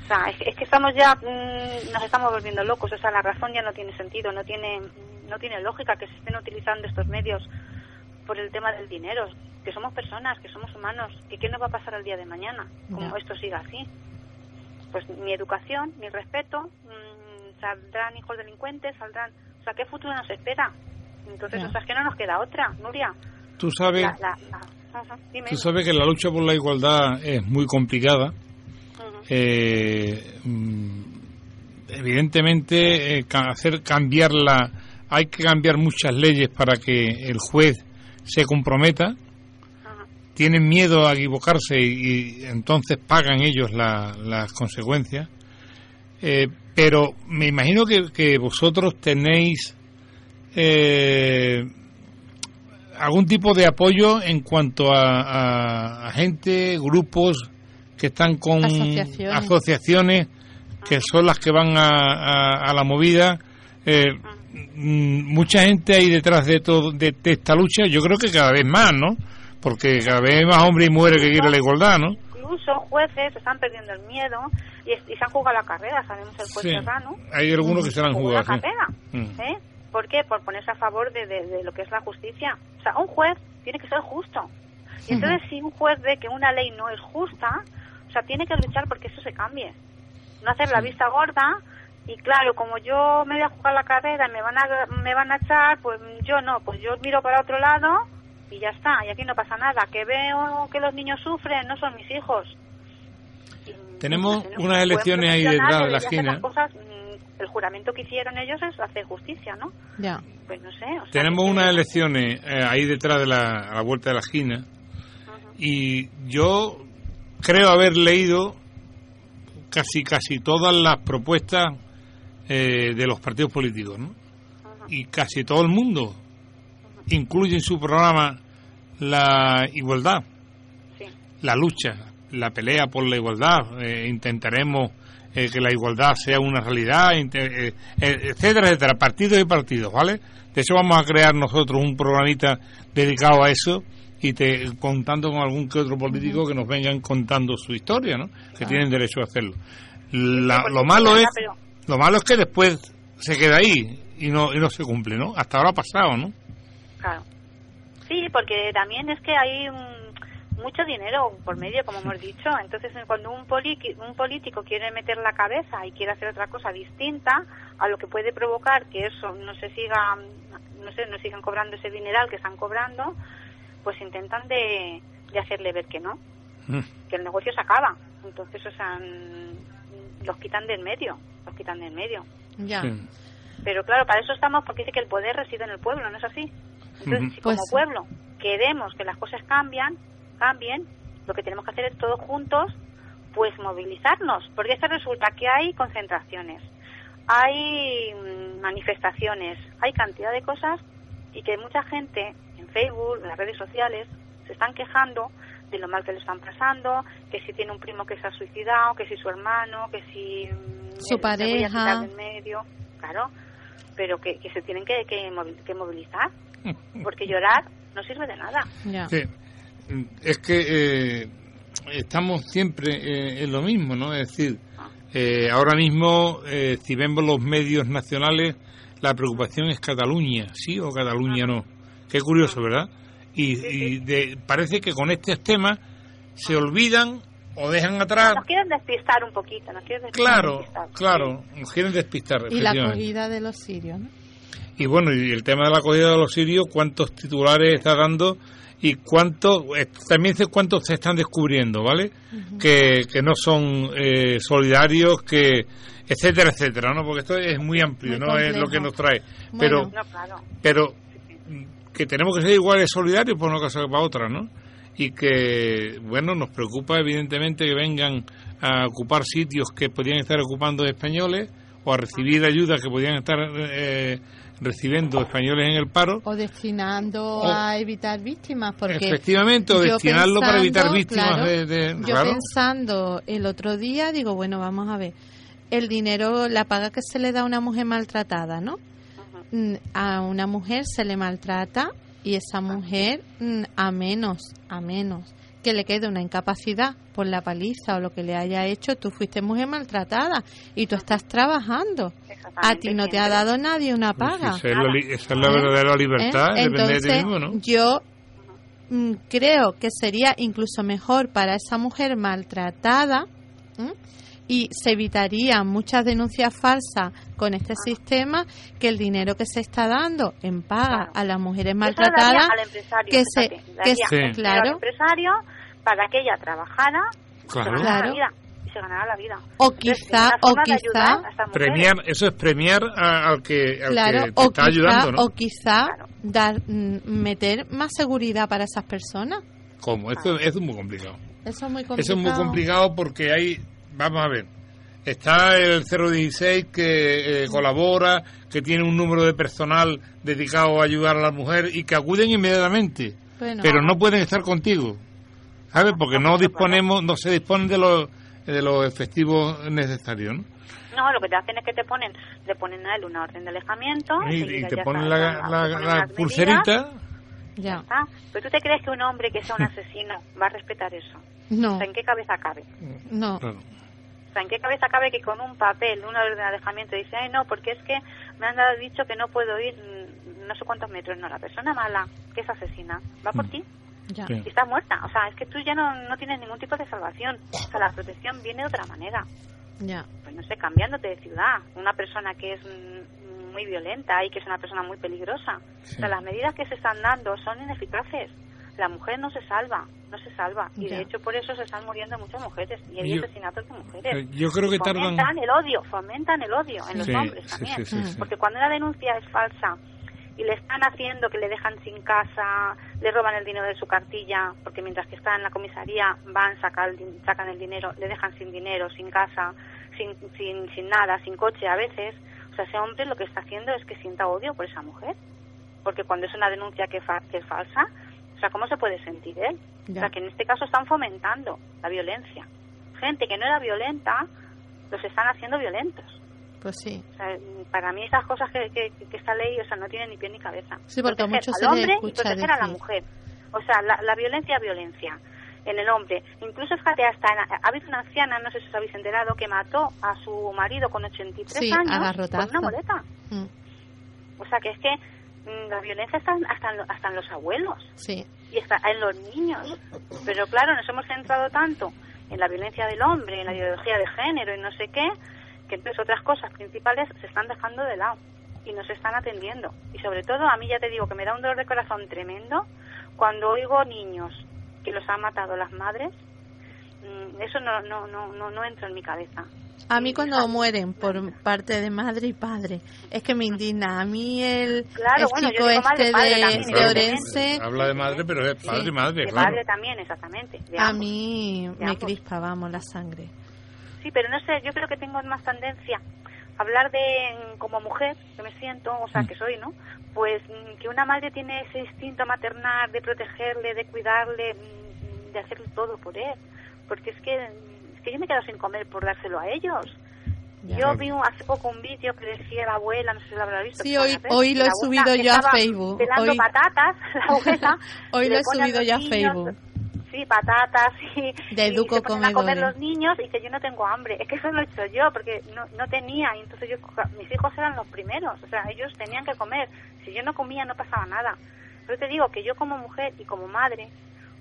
O sea, es, es que estamos ya, mm, nos estamos volviendo locos. O sea, la razón ya no tiene sentido, no tiene, no tiene lógica que se estén utilizando estos medios por el tema del dinero. Que somos personas, que somos humanos. que qué nos va a pasar el día de mañana? Como esto siga así. Pues ni educación, ni respeto, mm, saldrán hijos delincuentes, saldrán... O sea, ¿qué futuro nos espera? Entonces, Ya. o sea, es que no nos queda otra, Nuria. Tú sabes, La- la- la- Ajá, dime. tú sabes que la lucha por la igualdad es muy complicada. Eh, mm, evidentemente, eh, hacer cambiarla, hay que cambiar muchas leyes para que el juez se comprometa. Tienen miedo a equivocarse y, y entonces pagan ellos la- las consecuencias. Eh, pero me imagino que, que vosotros tenéis eh, algún tipo de apoyo en cuanto a, a- a gente, grupos que están con Asociaciones. asociaciones que son las que van a, a- a la movida. Eh, mm, mucha gente ahí detrás de todo de, de esta lucha. Yo creo que cada vez más, ¿no? Porque cada vez hay más hombres y mujeres que quieren la igualdad, ¿no? Incluso jueces están perdiendo el miedo y, se han jugado la carrera, sabemos el juez Sí. Serrano. Hay algunos que se la han jugado. la sí. carrera. Mm. ¿eh? ¿Por qué? Por ponerse a favor de, de- de lo que es la justicia. O sea, un juez tiene que ser justo. Y entonces si un juez ve que una ley no es justa, o sea, tiene que luchar porque eso se cambie. No hacer la vista gorda y claro, como yo me voy a jugar la carrera y me van a, me van a echar, pues yo no, pues yo miro para otro lado y ya está, y aquí no pasa nada. Que veo que los niños sufren, no son mis hijos. Tenemos Pues, unas elecciones ahí detrás de la esquina. cosas, mm, el juramento que hicieron ellos es hacer justicia, ¿no? Ya. Pues no sé. O sea, Tenemos unas elecciones eh, ahí detrás de la, a la vuelta de la esquina y yo creo haber leído casi casi todas las propuestas eh, de los partidos políticos, ¿no? Y casi todo el mundo incluye en su programa la igualdad, la lucha, la pelea por la igualdad. eh, intentaremos eh, que la igualdad sea una realidad, eh, eh, etcétera, etcétera, partidos y partidos, ¿vale? De hecho vamos a crear nosotros un programita dedicado a eso y te, contando con algún que otro político que nos vengan contando su historia, ¿no? Que tienen derecho a hacerlo. La- lo malo es lo malo es que después se queda ahí y no y no se cumple, ¿no? Hasta ahora ha pasado, ¿no? Claro. Sí, porque también es que hay mm, mucho dinero por medio, como hemos dicho. Entonces, cuando un, poli- un político quiere meter la cabeza y quiere hacer otra cosa distinta a lo que puede provocar que eso no se siga, no sé, no sigan cobrando ese dineral que están cobrando, pues intentan de, de hacerle ver que no, que el negocio se acaba. Entonces, o sea, mm, los quitan del medio, los quitan del medio. Ya. Pero claro, para eso estamos, porque dice que el poder reside en el pueblo, ¿no es así? Entonces, si Pues como sí. pueblo queremos que las cosas cambian, cambien, lo que tenemos que hacer es todos juntos, pues movilizarnos, porque es que resulta que hay concentraciones, hay mm, manifestaciones, hay cantidad de cosas y que mucha gente en Facebook, en las redes sociales, se están quejando de lo mal que le están pasando, que si tiene un primo que se ha suicidado, que si su hermano, que si mm, Su me voy a quitar pareja. del medio, claro, pero que, que se tienen que, que, movi- que movilizar, porque llorar no sirve de nada. Sí. Es que eh, estamos siempre eh, en lo mismo, ¿no? Es decir, eh, ahora mismo, eh, si vemos los medios nacionales, la preocupación es Cataluña, ¿sí o Cataluña no? Qué curioso, ¿verdad? Y, y de- parece que con estos temas se olvidan o dejan atrás. Nos quieren despistar un poquito, nos quieren despistar. Claro, despistar. claro, nos quieren despistar. Y la acogida de los sirios, ¿no? Y bueno, y el tema de la acogida de los sirios, cuántos titulares está dando y cuántos, eh, también sé cuántos se están descubriendo, ¿vale? que, que no son eh, solidarios, que etcétera, etcétera, ¿no? Porque esto es muy amplio, Muy no es lo que nos trae. Pero, No, claro. pero que tenemos que ser iguales solidarios por una cosa que para otra, ¿no? Y que, bueno, nos preocupa evidentemente que vengan a ocupar sitios que podrían estar ocupando españoles o a recibir ayudas que podrían estar eh, recibiendo españoles en el paro. O destinando O- a evitar víctimas, porque... Efectivamente, o destinarlo para evitar pensando, víctimas claro, de, de- Yo claro. pensando el otro día, digo, bueno, vamos a ver, el dinero, la paga que se le da a una mujer maltratada, ¿no? Mm, A una mujer se le maltrata y esa mujer, mm, a menos, a menos que le quede una incapacidad por la paliza o lo que le haya hecho, tú fuiste mujer maltratada y tú estás trabajando. A ti no te ha dado nadie una paga. Esa es esa es la verdadera libertad, ¿Eh? depende de ti Entonces, mismo, ¿no? yo mm, creo que sería incluso mejor para esa mujer maltratada ¿m? y se evitarían muchas denuncias falsas con este sistema que el dinero que se está dando en paga a las mujeres maltratadas al empresario, que se que al claro empresario para que ella trabajara Claro. se ganara Claro. la vida y se ganara la vida o Entonces, quizá o quizá. Premiar, eso es premiar a- al que, al claro que te o está quizá ayudando, ¿no? o quizá dar mm, meter más seguridad para esas personas ¿Cómo? Eso, eso es muy complicado. eso es muy complicado Eso es muy complicado porque hay, vamos a ver, está el 016 que eh, colabora, que tiene un número de personal dedicado a ayudar a la mujer y que acuden inmediatamente, Bueno. pero no pueden estar contigo, ¿sabes? Porque no disponemos, no se disponen de los de los efectivos necesarios, ¿no? No, lo que te hacen es que te ponen, le ponen a él una orden de alejamiento Y, y te ponen está, la, la- la medidas, pulserita, ya está. Pero tú te crees que un hombre que sea un asesino va a respetar eso. no O sea, ¿en qué cabeza cabe? no claro. O sea, ¿en qué cabeza cabe que con un papel, una orden de alejamiento, dice, ay, no, porque es que me han dado dicho que no puedo ir mm, no sé cuántos metros? No, la persona mala, que es asesina, va por Mm. ti ya y está muerta. O sea, es que tú ya no, no tienes ningún tipo de salvación. O sea, la protección viene de otra manera. ya Pues no sé, cambiándote de ciudad. Una persona que es muy violenta y que es una persona muy peligrosa. Sí. O sea, las medidas que se están dando son ineficaces. La mujer no se salva, no se salva. Y Ya. de hecho por eso se están muriendo muchas mujeres. Y hay Yo- asesinatos de mujeres. yo creo que tardan- Fomentan el odio, fomentan el odio en los hombres sí, también. sí, sí, sí. Porque cuando una denuncia es falsa y le están haciendo que le dejan sin casa, le roban el dinero de su cartilla, porque mientras que está en la comisaría van, din- sacan el dinero, le dejan sin dinero, sin casa, sin, sin, sin nada, sin coche a veces. O sea, ese hombre lo que está haciendo es que sienta odio por esa mujer. Porque cuando es una denuncia que, fa- que es falsa, o sea, ¿cómo se puede sentir él? O sea, que en este caso están fomentando la violencia. Gente que no era violenta, los están haciendo violentos. Pues sí O sea, para mí esas cosas que, que, que esta ley, o sea, no tienen ni pie ni cabeza. Sí, porque proteger muchos se al hombre y proteger a la mujer. O sea, la, la violencia, violencia en el hombre. Incluso, fíjate, hasta en- ha habido una anciana, no sé si os habéis enterado, que mató a su marido con 83 Sí, años con una muleta. Mm, O sea, que es que mm, la violencia está en- hasta en, hasta en los abuelos sí y está en los niños. Pero claro, nos hemos centrado tanto en la violencia del hombre, en la ideología de género y no sé qué, que entonces otras cosas principales se están dejando de lado y no se están atendiendo. Y sobre todo, a mí ya te digo que me da un dolor de corazón tremendo cuando oigo niños que los han matado las madres. mm, Eso no, no, no, no, no entra en mi cabeza. A mí cuando mueren por parte de madre y padre, es que me indigna. A mí el, Claro, el bueno, yo chico este de, también, de. Orense, habla de madre, pero es padre Sí. y madre, De claro. padre también, exactamente. de a ambos. mí me ambos. crispa, vamos, la sangre. Sí, pero no sé, yo creo que tengo más tendencia a hablar de como mujer, que me siento, o sea, Mm. que soy, ¿no? Pues mm, que una madre tiene ese instinto maternal de protegerle, de cuidarle, mm, de hacer todo por él. Porque es que, es que yo me quedo sin comer por dárselo a ellos. Ya. Yo vi un- hace poco un vídeo que decía la abuela, no sé si lo habrá visto. Sí, hoy- hoy lo he subido yo a Facebook, pelando hoy- patatas, la abuela. Hoy lo he subido ya a Facebook. Sí, patatas y, De y se ponen a comer los niños y que yo no tengo hambre. Es que eso lo he hecho yo porque no, no tenía y entonces yo mis hijos eran los primeros, o sea, ellos tenían que comer. Si yo no comía no pasaba nada. Pero te digo que yo como mujer y como madre,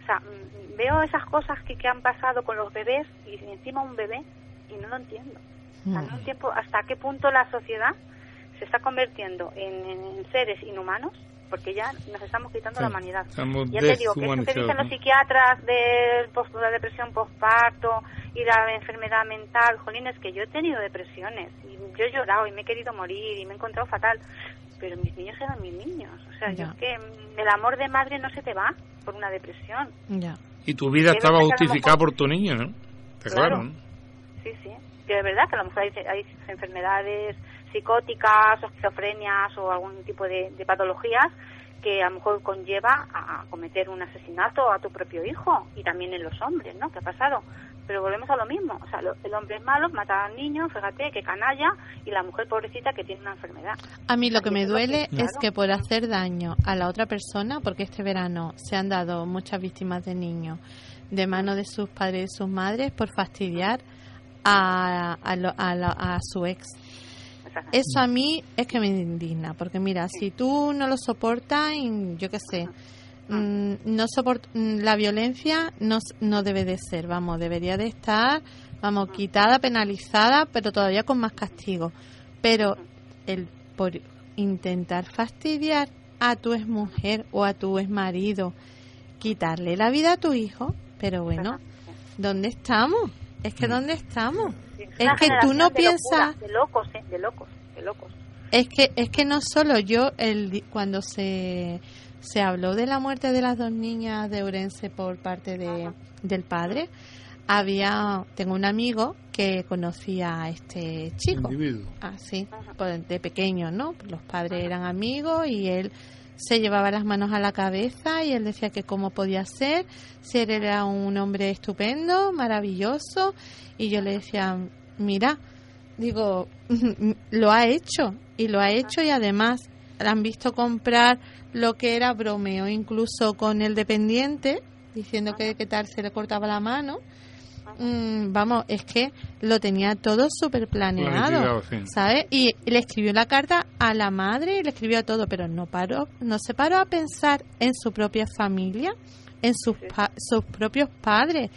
o sea, mm, veo esas cosas que, que han pasado con los bebés y encima un bebé y no lo entiendo. O sea, Mm. no entiendo hasta qué punto la sociedad se está convirtiendo en, en seres inhumanos porque ya nos estamos quitando Sí, la humanidad. Ya te digo que eso que dicen los psiquiatras de post- la depresión postparto y la enfermedad mental, jolín, es que yo he tenido depresiones y yo he llorado y me he querido morir y me he encontrado fatal, pero mis niños eran mis niños. O sea, yo es que el amor de madre no se te va por una depresión. Ya. Y tu vida estaba justificada mejor- por tu niño, ¿no? Está Claro. claro, ¿no? Sí, sí. Que de verdad que a lo mejor hay, hay enfermedades psicóticas o esquizofrenias o algún tipo de, de patologías que a lo mejor conlleva a cometer un asesinato a tu propio hijo y también en los hombres, ¿no? ¿Qué ha pasado? Pero volvemos a lo mismo. O sea, lo- el hombre es malo, mata al niño, fíjate, que canalla, y la mujer pobrecita que tiene una enfermedad. A mí lo que me duele es que por hacer daño a la otra persona, porque este verano se han dado muchas víctimas de niños, de mano de sus padres y sus madres por fastidiar a, a, lo- a la- a su ex. Eso a mí es que me indigna, porque mira, si tú no lo soportas, yo qué sé, mm, no soport mm, la violencia no, no debe de ser, vamos, debería de estar, vamos, quitada, penalizada, pero todavía con más castigo. Pero el por intentar fastidiar a tu exmujer o a tu exmarido, quitarle la vida a tu hijo, pero bueno, ¿dónde estamos? Es que ¿dónde estamos? Es que tú no de piensas locura, de locos, ¿eh? De locos, de locos. es que es que no solo yo el di- cuando se se habló de la muerte de las dos niñas de Ourense por parte de del padre había tengo un amigo que conocía a este chico Individuo. así pues, de pequeño no los padres eran amigos y él se llevaba las manos a la cabeza y él decía que cómo podía ser. Si él era un hombre estupendo maravilloso. Y yo le decía mira digo, lo ha hecho y lo ha hecho y además la han visto comprar lo que era bromeo incluso con el dependiente diciendo que qué tal se le cortaba la mano. Mm, vamos, es que lo tenía todo súper planeado, sí. ¿sabes? Y le escribió la carta a la madre y le escribió a todo, pero no paró, no se paró a pensar en su propia familia, en sus, pa- sus propios padres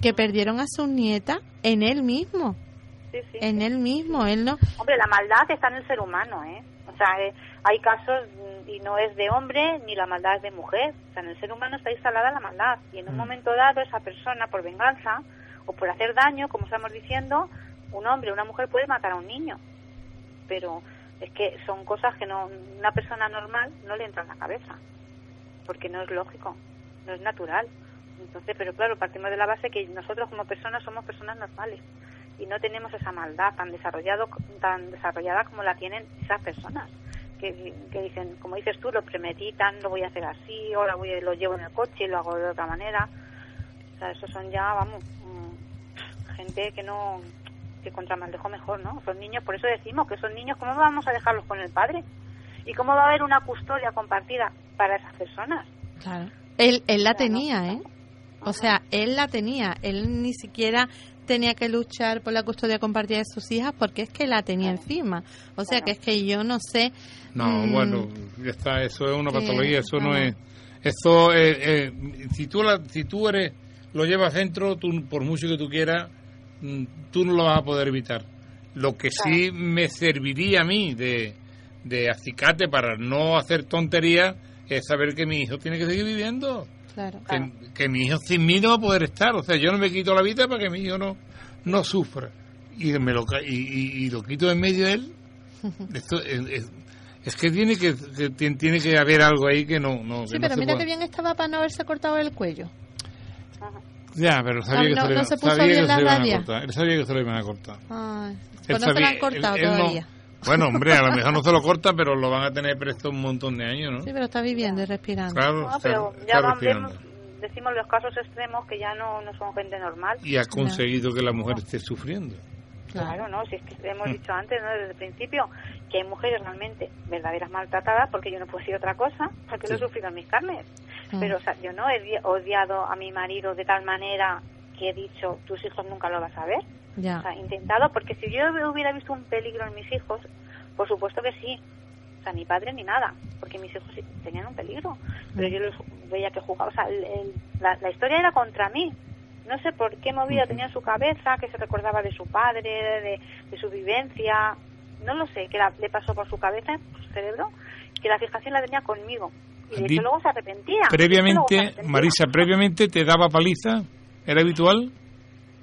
que perdieron a su nieta en él mismo Sí, sí. en él mismo, él no. Hombre, la maldad está en el ser humano, ¿eh? O sea, eh, hay casos mm, y no es de hombre ni la maldad es de mujer. O sea, en el ser humano está instalada la maldad y en un momento dado esa persona por venganza o por hacer daño, como estamos diciendo, un hombre o una mujer puede matar a un niño. Pero es que son cosas que no una persona normal no le entra en la cabeza, porque no es lógico, no es natural. Entonces, pero claro, partimos de la base que nosotros como personas somos personas normales y no tenemos esa maldad tan desarrollado tan desarrollada como la tienen esas personas que, dicen como dices tú lo premeditan lo voy a hacer así ahora voy lo llevo en el coche y lo hago de otra manera o sea esos son ya vamos gente que no que contra más lejos mejor no son niños por eso decimos que son niños cómo vamos a dejarlos con el padre y cómo va a haber una custodia compartida para esas personas Claro. Él, él la tenía, ¿eh? O sea, él la tenía. Él ni siquiera tenía que luchar por la custodia compartida de sus hijas porque es que la tenía encima. O sea, que es que yo no sé. No, mm, bueno, ya está, eso es una que- patología, eso no es... Eso, eh, eh, si, tú la, si tú eres, lo llevas dentro, tú, por mucho que tú quieras, tú no lo vas a poder evitar. Lo que sí me serviría a mí de, de acicate para no hacer tonterías es saber que mi hijo tiene que seguir viviendo. Claro. Que, que mi hijo sin mí no va a poder estar. O sea, yo no me quito la vida para que mi hijo no, no sufra. Y, me lo, ca- y, y- y lo quito en medio de él. Esto es, es- es que tiene que, que tien- tiene que haber algo ahí que no, no, Sí, que no pero se mira que bien estaba para no haberse cortado el cuello. Ya, pero sabía No, que no- se lo, no sabía que se iban a cortar. Él sabía que se lo iban a cortar. Ay, Él pues no se lo sabía- han cortado él- él no- todavía. bueno, hombre, a lo mejor no se lo corta, pero lo van a tener presto un montón de años, ¿no? Sí, pero está viviendo y respirando. Claro, No, está- pero está ya vamos, respirando. vemos- decimos los casos extremos que ya no, no son gente normal Y ha conseguido que la mujer esté sufriendo. Claro, ¿no? Si es que hemos Mm. dicho antes, ¿no? Desde el principio, que hay mujeres realmente verdaderas maltratadas, porque yo no puedo decir otra cosa, porque lo he Sí. sufrido en mis carnes. Mm. Pero, o sea, yo no he di- odiado a mi marido de tal manera que he dicho, tus hijos nunca lo vas a ver. Ya. O sea, intentado, porque si yo hubiera visto un peligro en mis hijos, por supuesto que sí. O sea, ni padre ni nada, porque mis hijos tenían un peligro. Pero yo los veía que jugaba, o sea, el- el- la, la historia era contra mí. No sé por qué movida tenía en su cabeza, que se recordaba de su padre, de, de su vivencia. No lo sé, que la- le pasó por su cabeza, por su cerebro, que la fijación la tenía conmigo. Y de hecho luego se arrepentía. Se Previamente, arrepentía. Marisa, previamente te daba paliza, ¿era habitual?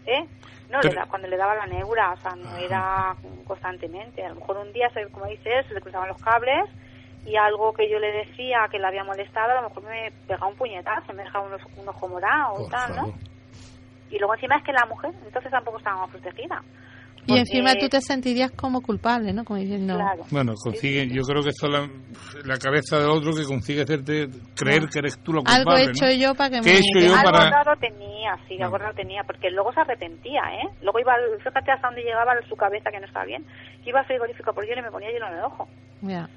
¿Eh? No, Pero- le da- cuando le daba la neura, o sea, no era constantemente. A lo mejor un día, como dices, se le cruzaban los cables y algo que yo le decía que le había molestado, a lo mejor me pegaba un puñetazo, me dejaba unos, un ojo morado o Por tal, favor. ¿no? Y luego encima es que la mujer, entonces tampoco estaba más protegida. Y Porque- encima tú te sentirías como culpable, ¿no? Como diciendo, Claro. Bueno, consigue, yo creo que esto es la, la cabeza del otro que consigue hacerte creer No. que eres tú la algo culpable. he hecho ¿no? yo para que ¿Qué he me... hecho yo algo para- raro tenía, sí, algo raro tenía, porque luego se arrepentía, ¿eh? Luego iba, fíjate hasta dónde llegaba su cabeza que no estaba bien. Iba al frigorífico por hielo y me ponía hielo en el ojo. Ya.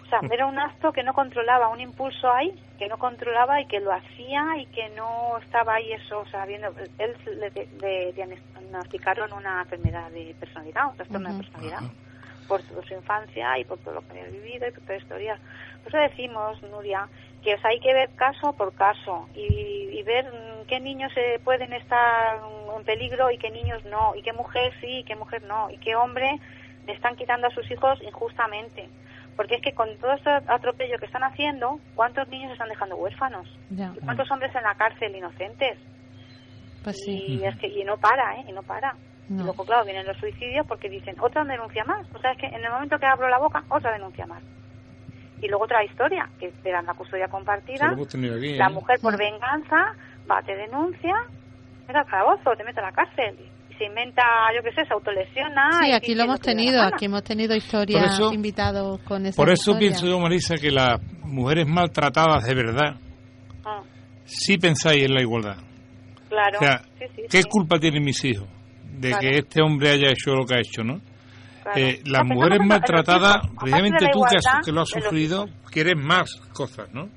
O sea, era un acto que no controlaba, un impulso ahí que no controlaba y que lo hacía y que no estaba ahí eso, o sea, viendo, él le, le diagnosticaron una enfermedad de personalidad, un trastorno de personalidad, por toda su infancia y por todo lo que había vivido y por toda la historia. Por eso decimos, Nuria, que o sea, hay que ver caso por caso y, y ver qué niños se pueden estar en peligro y qué niños no, y qué mujer sí y qué mujer no, y qué hombre le están quitando a sus hijos injustamente. Porque es que con todo este atropello que están haciendo, ¿cuántos niños se están dejando huérfanos? Ya. ¿Y cuántos hombres en la cárcel inocentes? Pues sí. Y es que y no para, ¿eh? Y no para. Y luego, claro, vienen los suicidios porque dicen, otra denuncia más. O sea, es que en el momento que abro la boca, otra denuncia más. Y luego otra historia, que te dan la custodia compartida. aquí, La ¿eh? mujer por venganza va, te denuncia, mete al calabozo, te mete a la cárcel. Se inventa, yo qué sé, se autolesiona. Sí, y aquí lo hemos tenido, aquí hemos tenido historias, Por eso- invitados con esa Por eso historia. pienso yo, Marisa, que las mujeres maltratadas de verdad Ah, sí pensáis en la igualdad. claro. O sea, sí, sí, ¿qué sí, culpa tienen mis hijos de Claro. que este hombre haya hecho lo que ha hecho, no? claro. Eh, las mujeres maltratadas, precisamente tú que, has- igualdad que lo has sufrido, quieres más cosas, ¿no?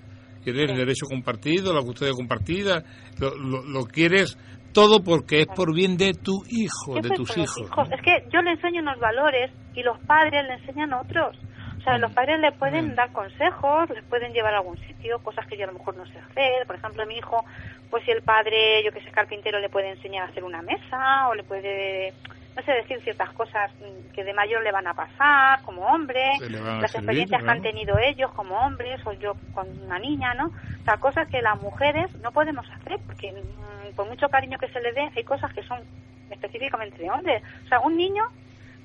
Quieres el derecho compartido, la custodia compartida, lo, lo- lo quieres todo porque es por bien de tu hijo, de tus hijos. Es que yo le enseño unos valores y los padres le enseñan otros. O sea, los padres le pueden Mm. dar consejos, les pueden llevar a algún sitio, cosas que yo a lo mejor no sé hacer. Por ejemplo, mi hijo, pues si el padre, yo que sé, carpintero, le puede enseñar a hacer una mesa o le puede, no sé, decir ciertas cosas mm, que de mayor le van a pasar como hombre, las servir, experiencias que han tenido ellos como hombres o yo con una niña, ¿no? O sea, cosas que las mujeres no podemos hacer porque mm, por mucho cariño que se le dé, hay cosas que son específicamente de hombres. O sea, un niño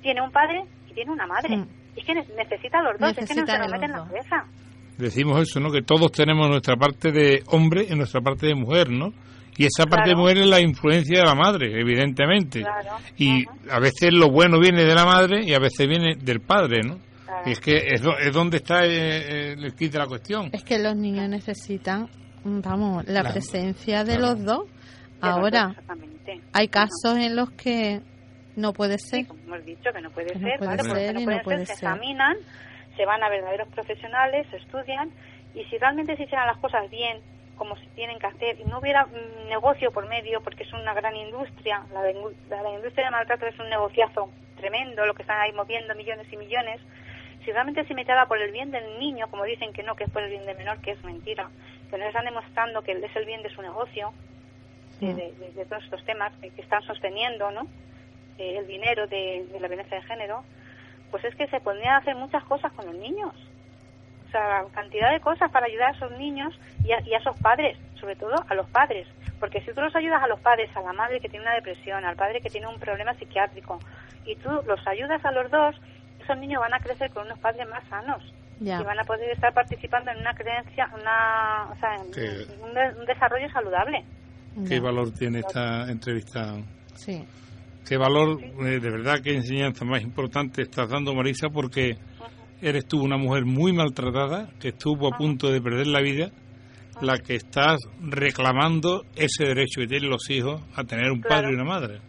tiene un padre y tiene una madre. Mm. Y es que ne- necesita a los dos, es que no se lo de mete en la cabeza. Decimos eso, ¿no? Que todos tenemos nuestra parte de hombre y nuestra parte de mujer, ¿no? Y esa parte de Claro. mujer es la influencia de la madre, evidentemente. Claro. Y Ajá. a veces lo bueno viene de la madre y a veces viene del padre, ¿no? Claro. Y es que es, es donde está eh, el kit de la cuestión. Es que los niños necesitan, vamos, la Claro. presencia de Claro. los dos. Ahora, exactamente. hay casos en los que no puede Sí, ser. como hemos dicho, que no puede Que no ser, puede ¿vale? Porque ser no y puede no puede ser, se ser. examinan, se van a verdaderos profesionales, se estudian, y si realmente se hicieran las cosas bien, como se tienen que hacer, y no hubiera mm, negocio por medio, porque es una gran industria, la, de- la, la industria del maltrato es un negociazo tremendo, lo que están ahí moviendo millones y millones, si realmente se metiera por el bien del niño, como dicen que no, que es por el bien del menor, que es mentira, que nos están demostrando que es el bien de su negocio, de, Mm. de- de- de todos estos temas que que están sosteniendo, ¿no? Eh, el dinero de, de la violencia de género, pues es que se podrían hacer muchas cosas con los niños. O sea, cantidad de cosas para ayudar a esos niños y a, y a esos padres, sobre todo a los padres. Porque si tú los ayudas a los padres, a la madre que tiene una depresión, al padre que tiene un problema psiquiátrico, y tú los ayudas a los dos, esos niños van a crecer con unos padres más sanos Ya. y van a poder estar participando en una creencia, una, o sea, en un, de- un desarrollo saludable. ¿Qué ya. valor tiene esta entrevista? Sí. ¿Qué valor, eh, de verdad, qué enseñanza más importante estás dando, Marisa? Porque eres tú una mujer muy maltratada, que estuvo a punto de perder la vida, la que estás reclamando ese derecho que tienen los hijos a tener un Claro. padre y una madre.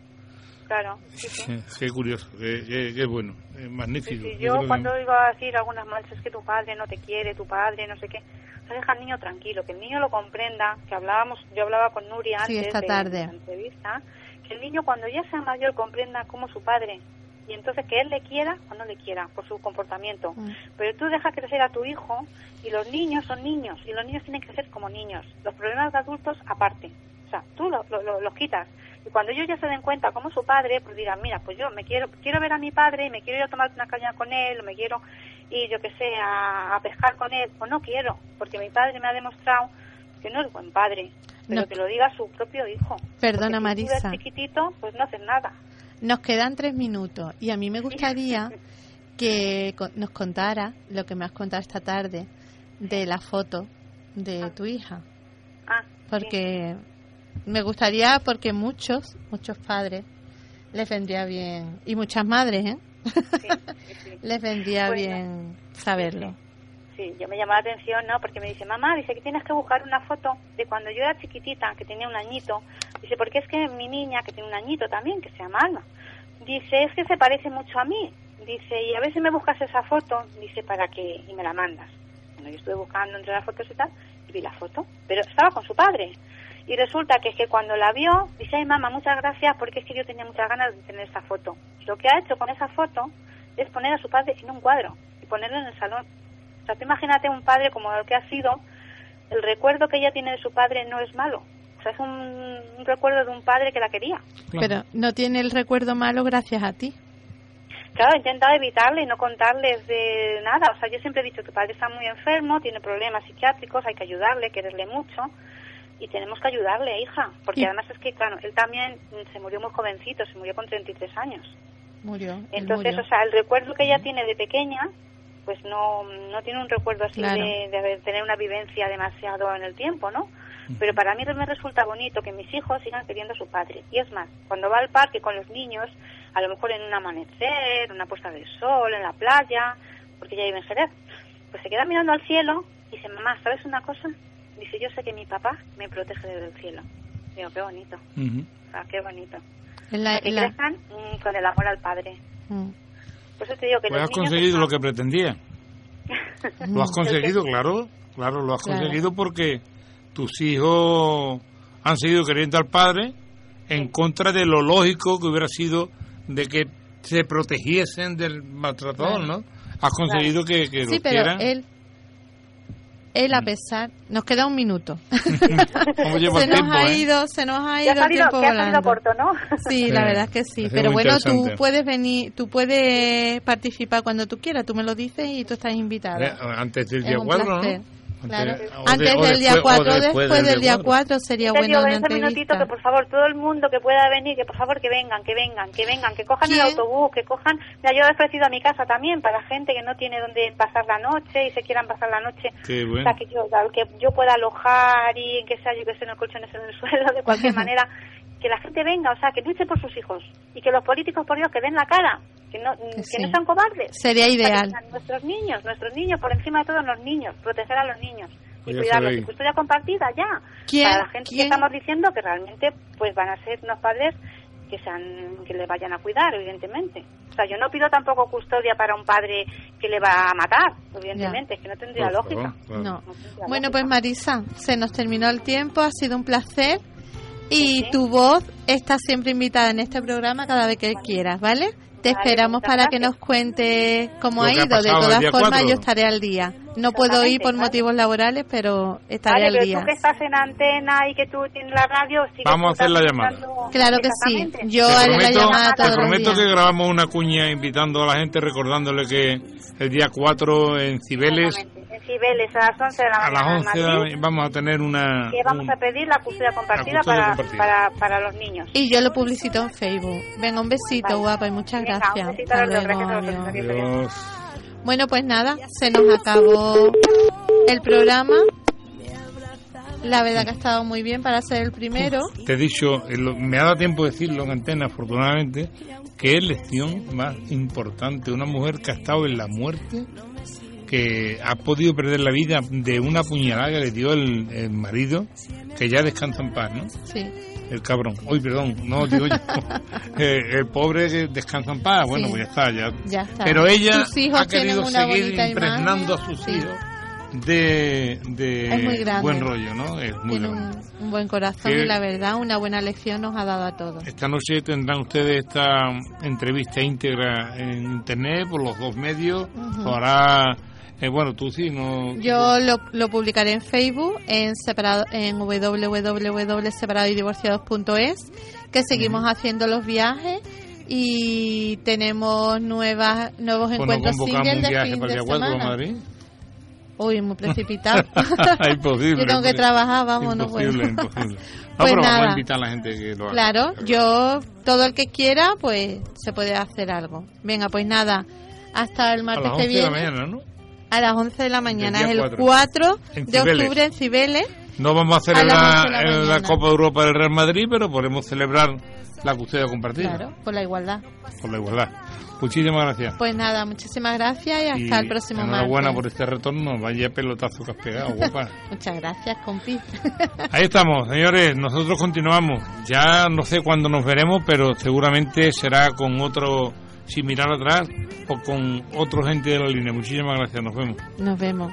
Claro. Sí, sí. Qué curioso, qué, qué- qué bueno, Sí, magnífico. sí, Yo yo creo que- cuando iba a decir algunas manchas que tu padre no te quiere, tu padre no sé qué, o sea, deja al niño tranquilo, que el niño lo comprenda, que hablábamos, yo hablaba con Nuria Sí, antes esta de, tarde. de la entrevista, que el niño cuando ya sea mayor comprenda como su padre y entonces que él le quiera o no le quiera por su comportamiento. Mm. Pero tú dejas crecer a tu hijo y los niños son niños y los niños tienen que ser como niños. Los problemas de adultos aparte. O sea, tú lo- lo- lo- los quitas. Y cuando ellos ya se den cuenta como su padre, pues dirán, mira, pues yo me quiero quiero ver a mi padre, me quiero ir a tomar una caña con él, o me quiero ir, yo que sé, a, a pescar con él, o no quiero, porque mi padre me ha demostrado que no es buen padre. Pero No. que lo diga su propio hijo. Perdona, Porque si tú eres Marisa. chiquitito, pues no haces nada. Nos quedan tres minutos y a mí me gustaría que nos contara lo que me has contado esta tarde de la foto de tu hija. Ah, Porque me gustaría, porque muchos, muchos padres les vendría bien, y muchas madres, ¿eh? sí, sí, sí. les vendría bien saberlo. Yo me llamó la atención, ¿no? Porque me dice, mamá, dice que tienes que buscar una foto de cuando yo era chiquitita, que tenía un añito. Dice, porque es que mi niña, que tiene un añito también, que se llama Alma, dice, es que se parece mucho a mí. dice, y a si me buscas esa foto, dice, para que, y me la mandas. Bueno, yo estuve buscando entre las fotos y tal, y vi la foto, pero estaba con su padre. Y resulta que es que cuando la vio, dice, ay mamá, muchas gracias, porque es que yo tenía muchas ganas de tener esa foto. Lo que ha hecho con esa foto es poner a su padre en un cuadro y ponerlo en el salón. O sea, tú imagínate un padre como el que ha sido, el recuerdo que ella tiene de su padre no es malo. O sea, es un, un recuerdo de un padre que la quería. Pero no tiene el recuerdo malo gracias a ti. Claro, he intentado evitarle y no contarles de nada. O sea, yo siempre he dicho que el padre está muy enfermo, tiene problemas psiquiátricos, hay que ayudarle, quererle mucho y tenemos que ayudarle, hija. Porque además es que, claro, él también se murió muy jovencito, se murió con 33 años. Murió. Entonces, murió. o sea, el recuerdo que ella tiene de pequeña, pues no, no tiene un recuerdo así Claro. de, de haber- tener una vivencia demasiado en el tiempo, ¿no? Pero para mí me resulta bonito que mis hijos sigan queriendo a su padre. Y es más, cuando va al parque con los niños, a lo mejor en un amanecer, una puesta de sol, en la playa, porque ya vive en Jerez, pues se queda mirando al cielo y dice, mamá, ¿sabes una cosa? Dice, yo sé que mi papá me protege desde el cielo. Digo, qué bonito, Ujú. o sea, qué bonito. La- que la- crezcan mm, con el amor al padre. Mm. Por eso te digo que Pues los has niños conseguido lo que pretendía. Lo has conseguido, claro. Claro, lo has Claro. conseguido porque tus hijos han seguido queriendo al padre en contra de lo lógico que hubiera sido de que se protegiesen del maltratador, Claro. ¿no? Has conseguido que, que Sí, lo pero quieran. él, él a pesar, nos queda un minuto. ¿Cómo lleva se el nos tiempo, ha eh? ido, se nos ha ido ha el salido, tiempo ha corto, ¿no? Sí, Sí. la verdad es que sí. Pero bueno, tú puedes venir, tú puedes participar cuando tú quieras. Tú me lo dices y tú estás invitada. Eh, Antes del día un 4, ¿no? Claro. Antes- o Antes de- o del día después- o 4, después, del día 4 cuatro. sería Te bueno digo, una en ese minutito entrevista. que por favor todo el mundo que pueda venir, que por favor que vengan, que vengan, que vengan, que cojan el ¿Quién? autobús, que cojan... Mira, yo he ofrecido a mi casa también para gente que no tiene donde pasar la noche y se quieran pasar la noche. Qué O bueno. sea, que yo, que yo pueda alojar y que sea yo que sé en el colchones en el suelo, de cualquier manera, que la gente venga, o sea, que luche por sus hijos y que los políticos, por Dios, que den la cara, que no, que sí. no sean cobardes. Sería que ideal. Nuestros niños, nuestros niños, por encima de todos los niños, proteger a los niños y Pues cuidarlos. Y custodia compartida ya. ¿Quién? Para la gente ¿Quién? que estamos diciendo que realmente pues van a ser unos padres que sean que le vayan a cuidar, evidentemente. O sea, yo no pido tampoco custodia para un padre que le va a matar, evidentemente, es que no tendría lógica. claro. No. No tendría Bueno, lógica. pues Marisa, se nos terminó el tiempo, ha sido un placer. Y tu voz está siempre invitada en este programa cada vez que quieras, ¿vale? Te esperamos para que nos cuentes cómo ha ido. De todas formas, cuatro. yo estaré al día. No puedo ir por motivos laborales, pero estaré Vale, al pero día. tú que estás en antena y que tú tienes la radio... Vamos a hacer la llamada. Claro que sí. Yo Te haré la llamada te prometo días. que grabamos una cuña invitando a la gente, recordándole que el día 4 en Cibeles. En Cibeles, a las 11 de la a mañana las en 11 Madrid, vamos a tener una... que vamos un- a pedir la custodia compartida, custodia para, compartida. Para, para los niños. Y yo lo publicito en Facebook. Venga, un besito, Vale. guapa, y muchas Venga, gracias. un besito a Hasta los dos, luego, gracias a vosotros. adiós. Adiós. Dios. Bueno, pues nada, se nos acabó el programa. La verdad que ha estado muy bien para ser el primero. Te he dicho, eh, me ha dado tiempo de decirlo en antena, afortunadamente, que es lección más importante. Una mujer que ha estado en la muerte, que ha podido perder la vida de una puñalada que le dio el, el marido, que ya descansa en paz, ¿no? Sí, El cabrón. Uy, perdón, no digo yo. Eh, el pobre que descansa en paz, bueno, Sí. pues ya está, ya. ya está. Pero ella ha querido seguir impregnando imagen. a sus Sí, hijos de, de Es muy grande. buen rollo, ¿no? Es muy Tiene grande. un, un buen corazón Que- y la verdad una buena lección nos ha dado a todos. Esta noche tendrán ustedes esta entrevista íntegra en internet por los dos medios. Lo hará, eh, bueno, tú sí, no. Yo lo, lo publicaré en Facebook, en separado, en www.separadoydivorciados.es, que seguimos haciendo los viajes y tenemos nuevas nuevos Pues encuentros singles un de viaje fin para de día 4 a semana. Madrid. Uy, muy precipitado. imposible. Yo tengo que trabajar, vamos, no puedo. Imposible, imposible. No, Pues pero vamos a nada. invitar a la gente que lo haga. Claro, yo, todo el que quiera, pues se puede hacer algo. Venga, pues nada, hasta el A martes las que 11 de la viene. mañana, ¿no? A las 11 de la mañana, es el 4. 4 En de octubre en Cibeles. No vamos a celebrar 11 de la. Copa de Europa del Real Madrid, pero podemos celebrar la custodia compartida Claro, por la igualdad. por la igualdad. Muchísimas gracias. Pues nada, muchísimas gracias y hasta Y el próximo Enhorabuena por martes. este retorno. Vaya pelotazo que has pegado, guapa. Muchas gracias, compi. Ahí estamos, señores. Nosotros continuamos. Ya no sé cuándo nos veremos, pero seguramente será con otro sin mirar atrás o con otro gente de la línea. Muchísimas gracias, nos vemos. Nos vemos.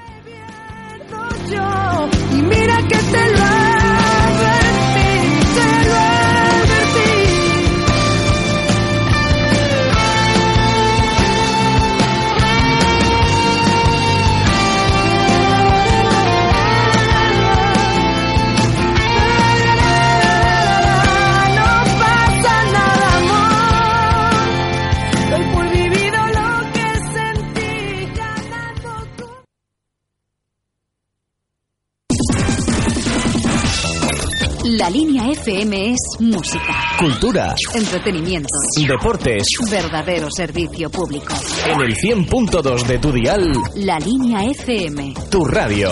La línea FM es música, Cultura, entretenimiento, deportes. verdadero servicio público. En el 100.2 de tu dial, La línea FM. tu radio.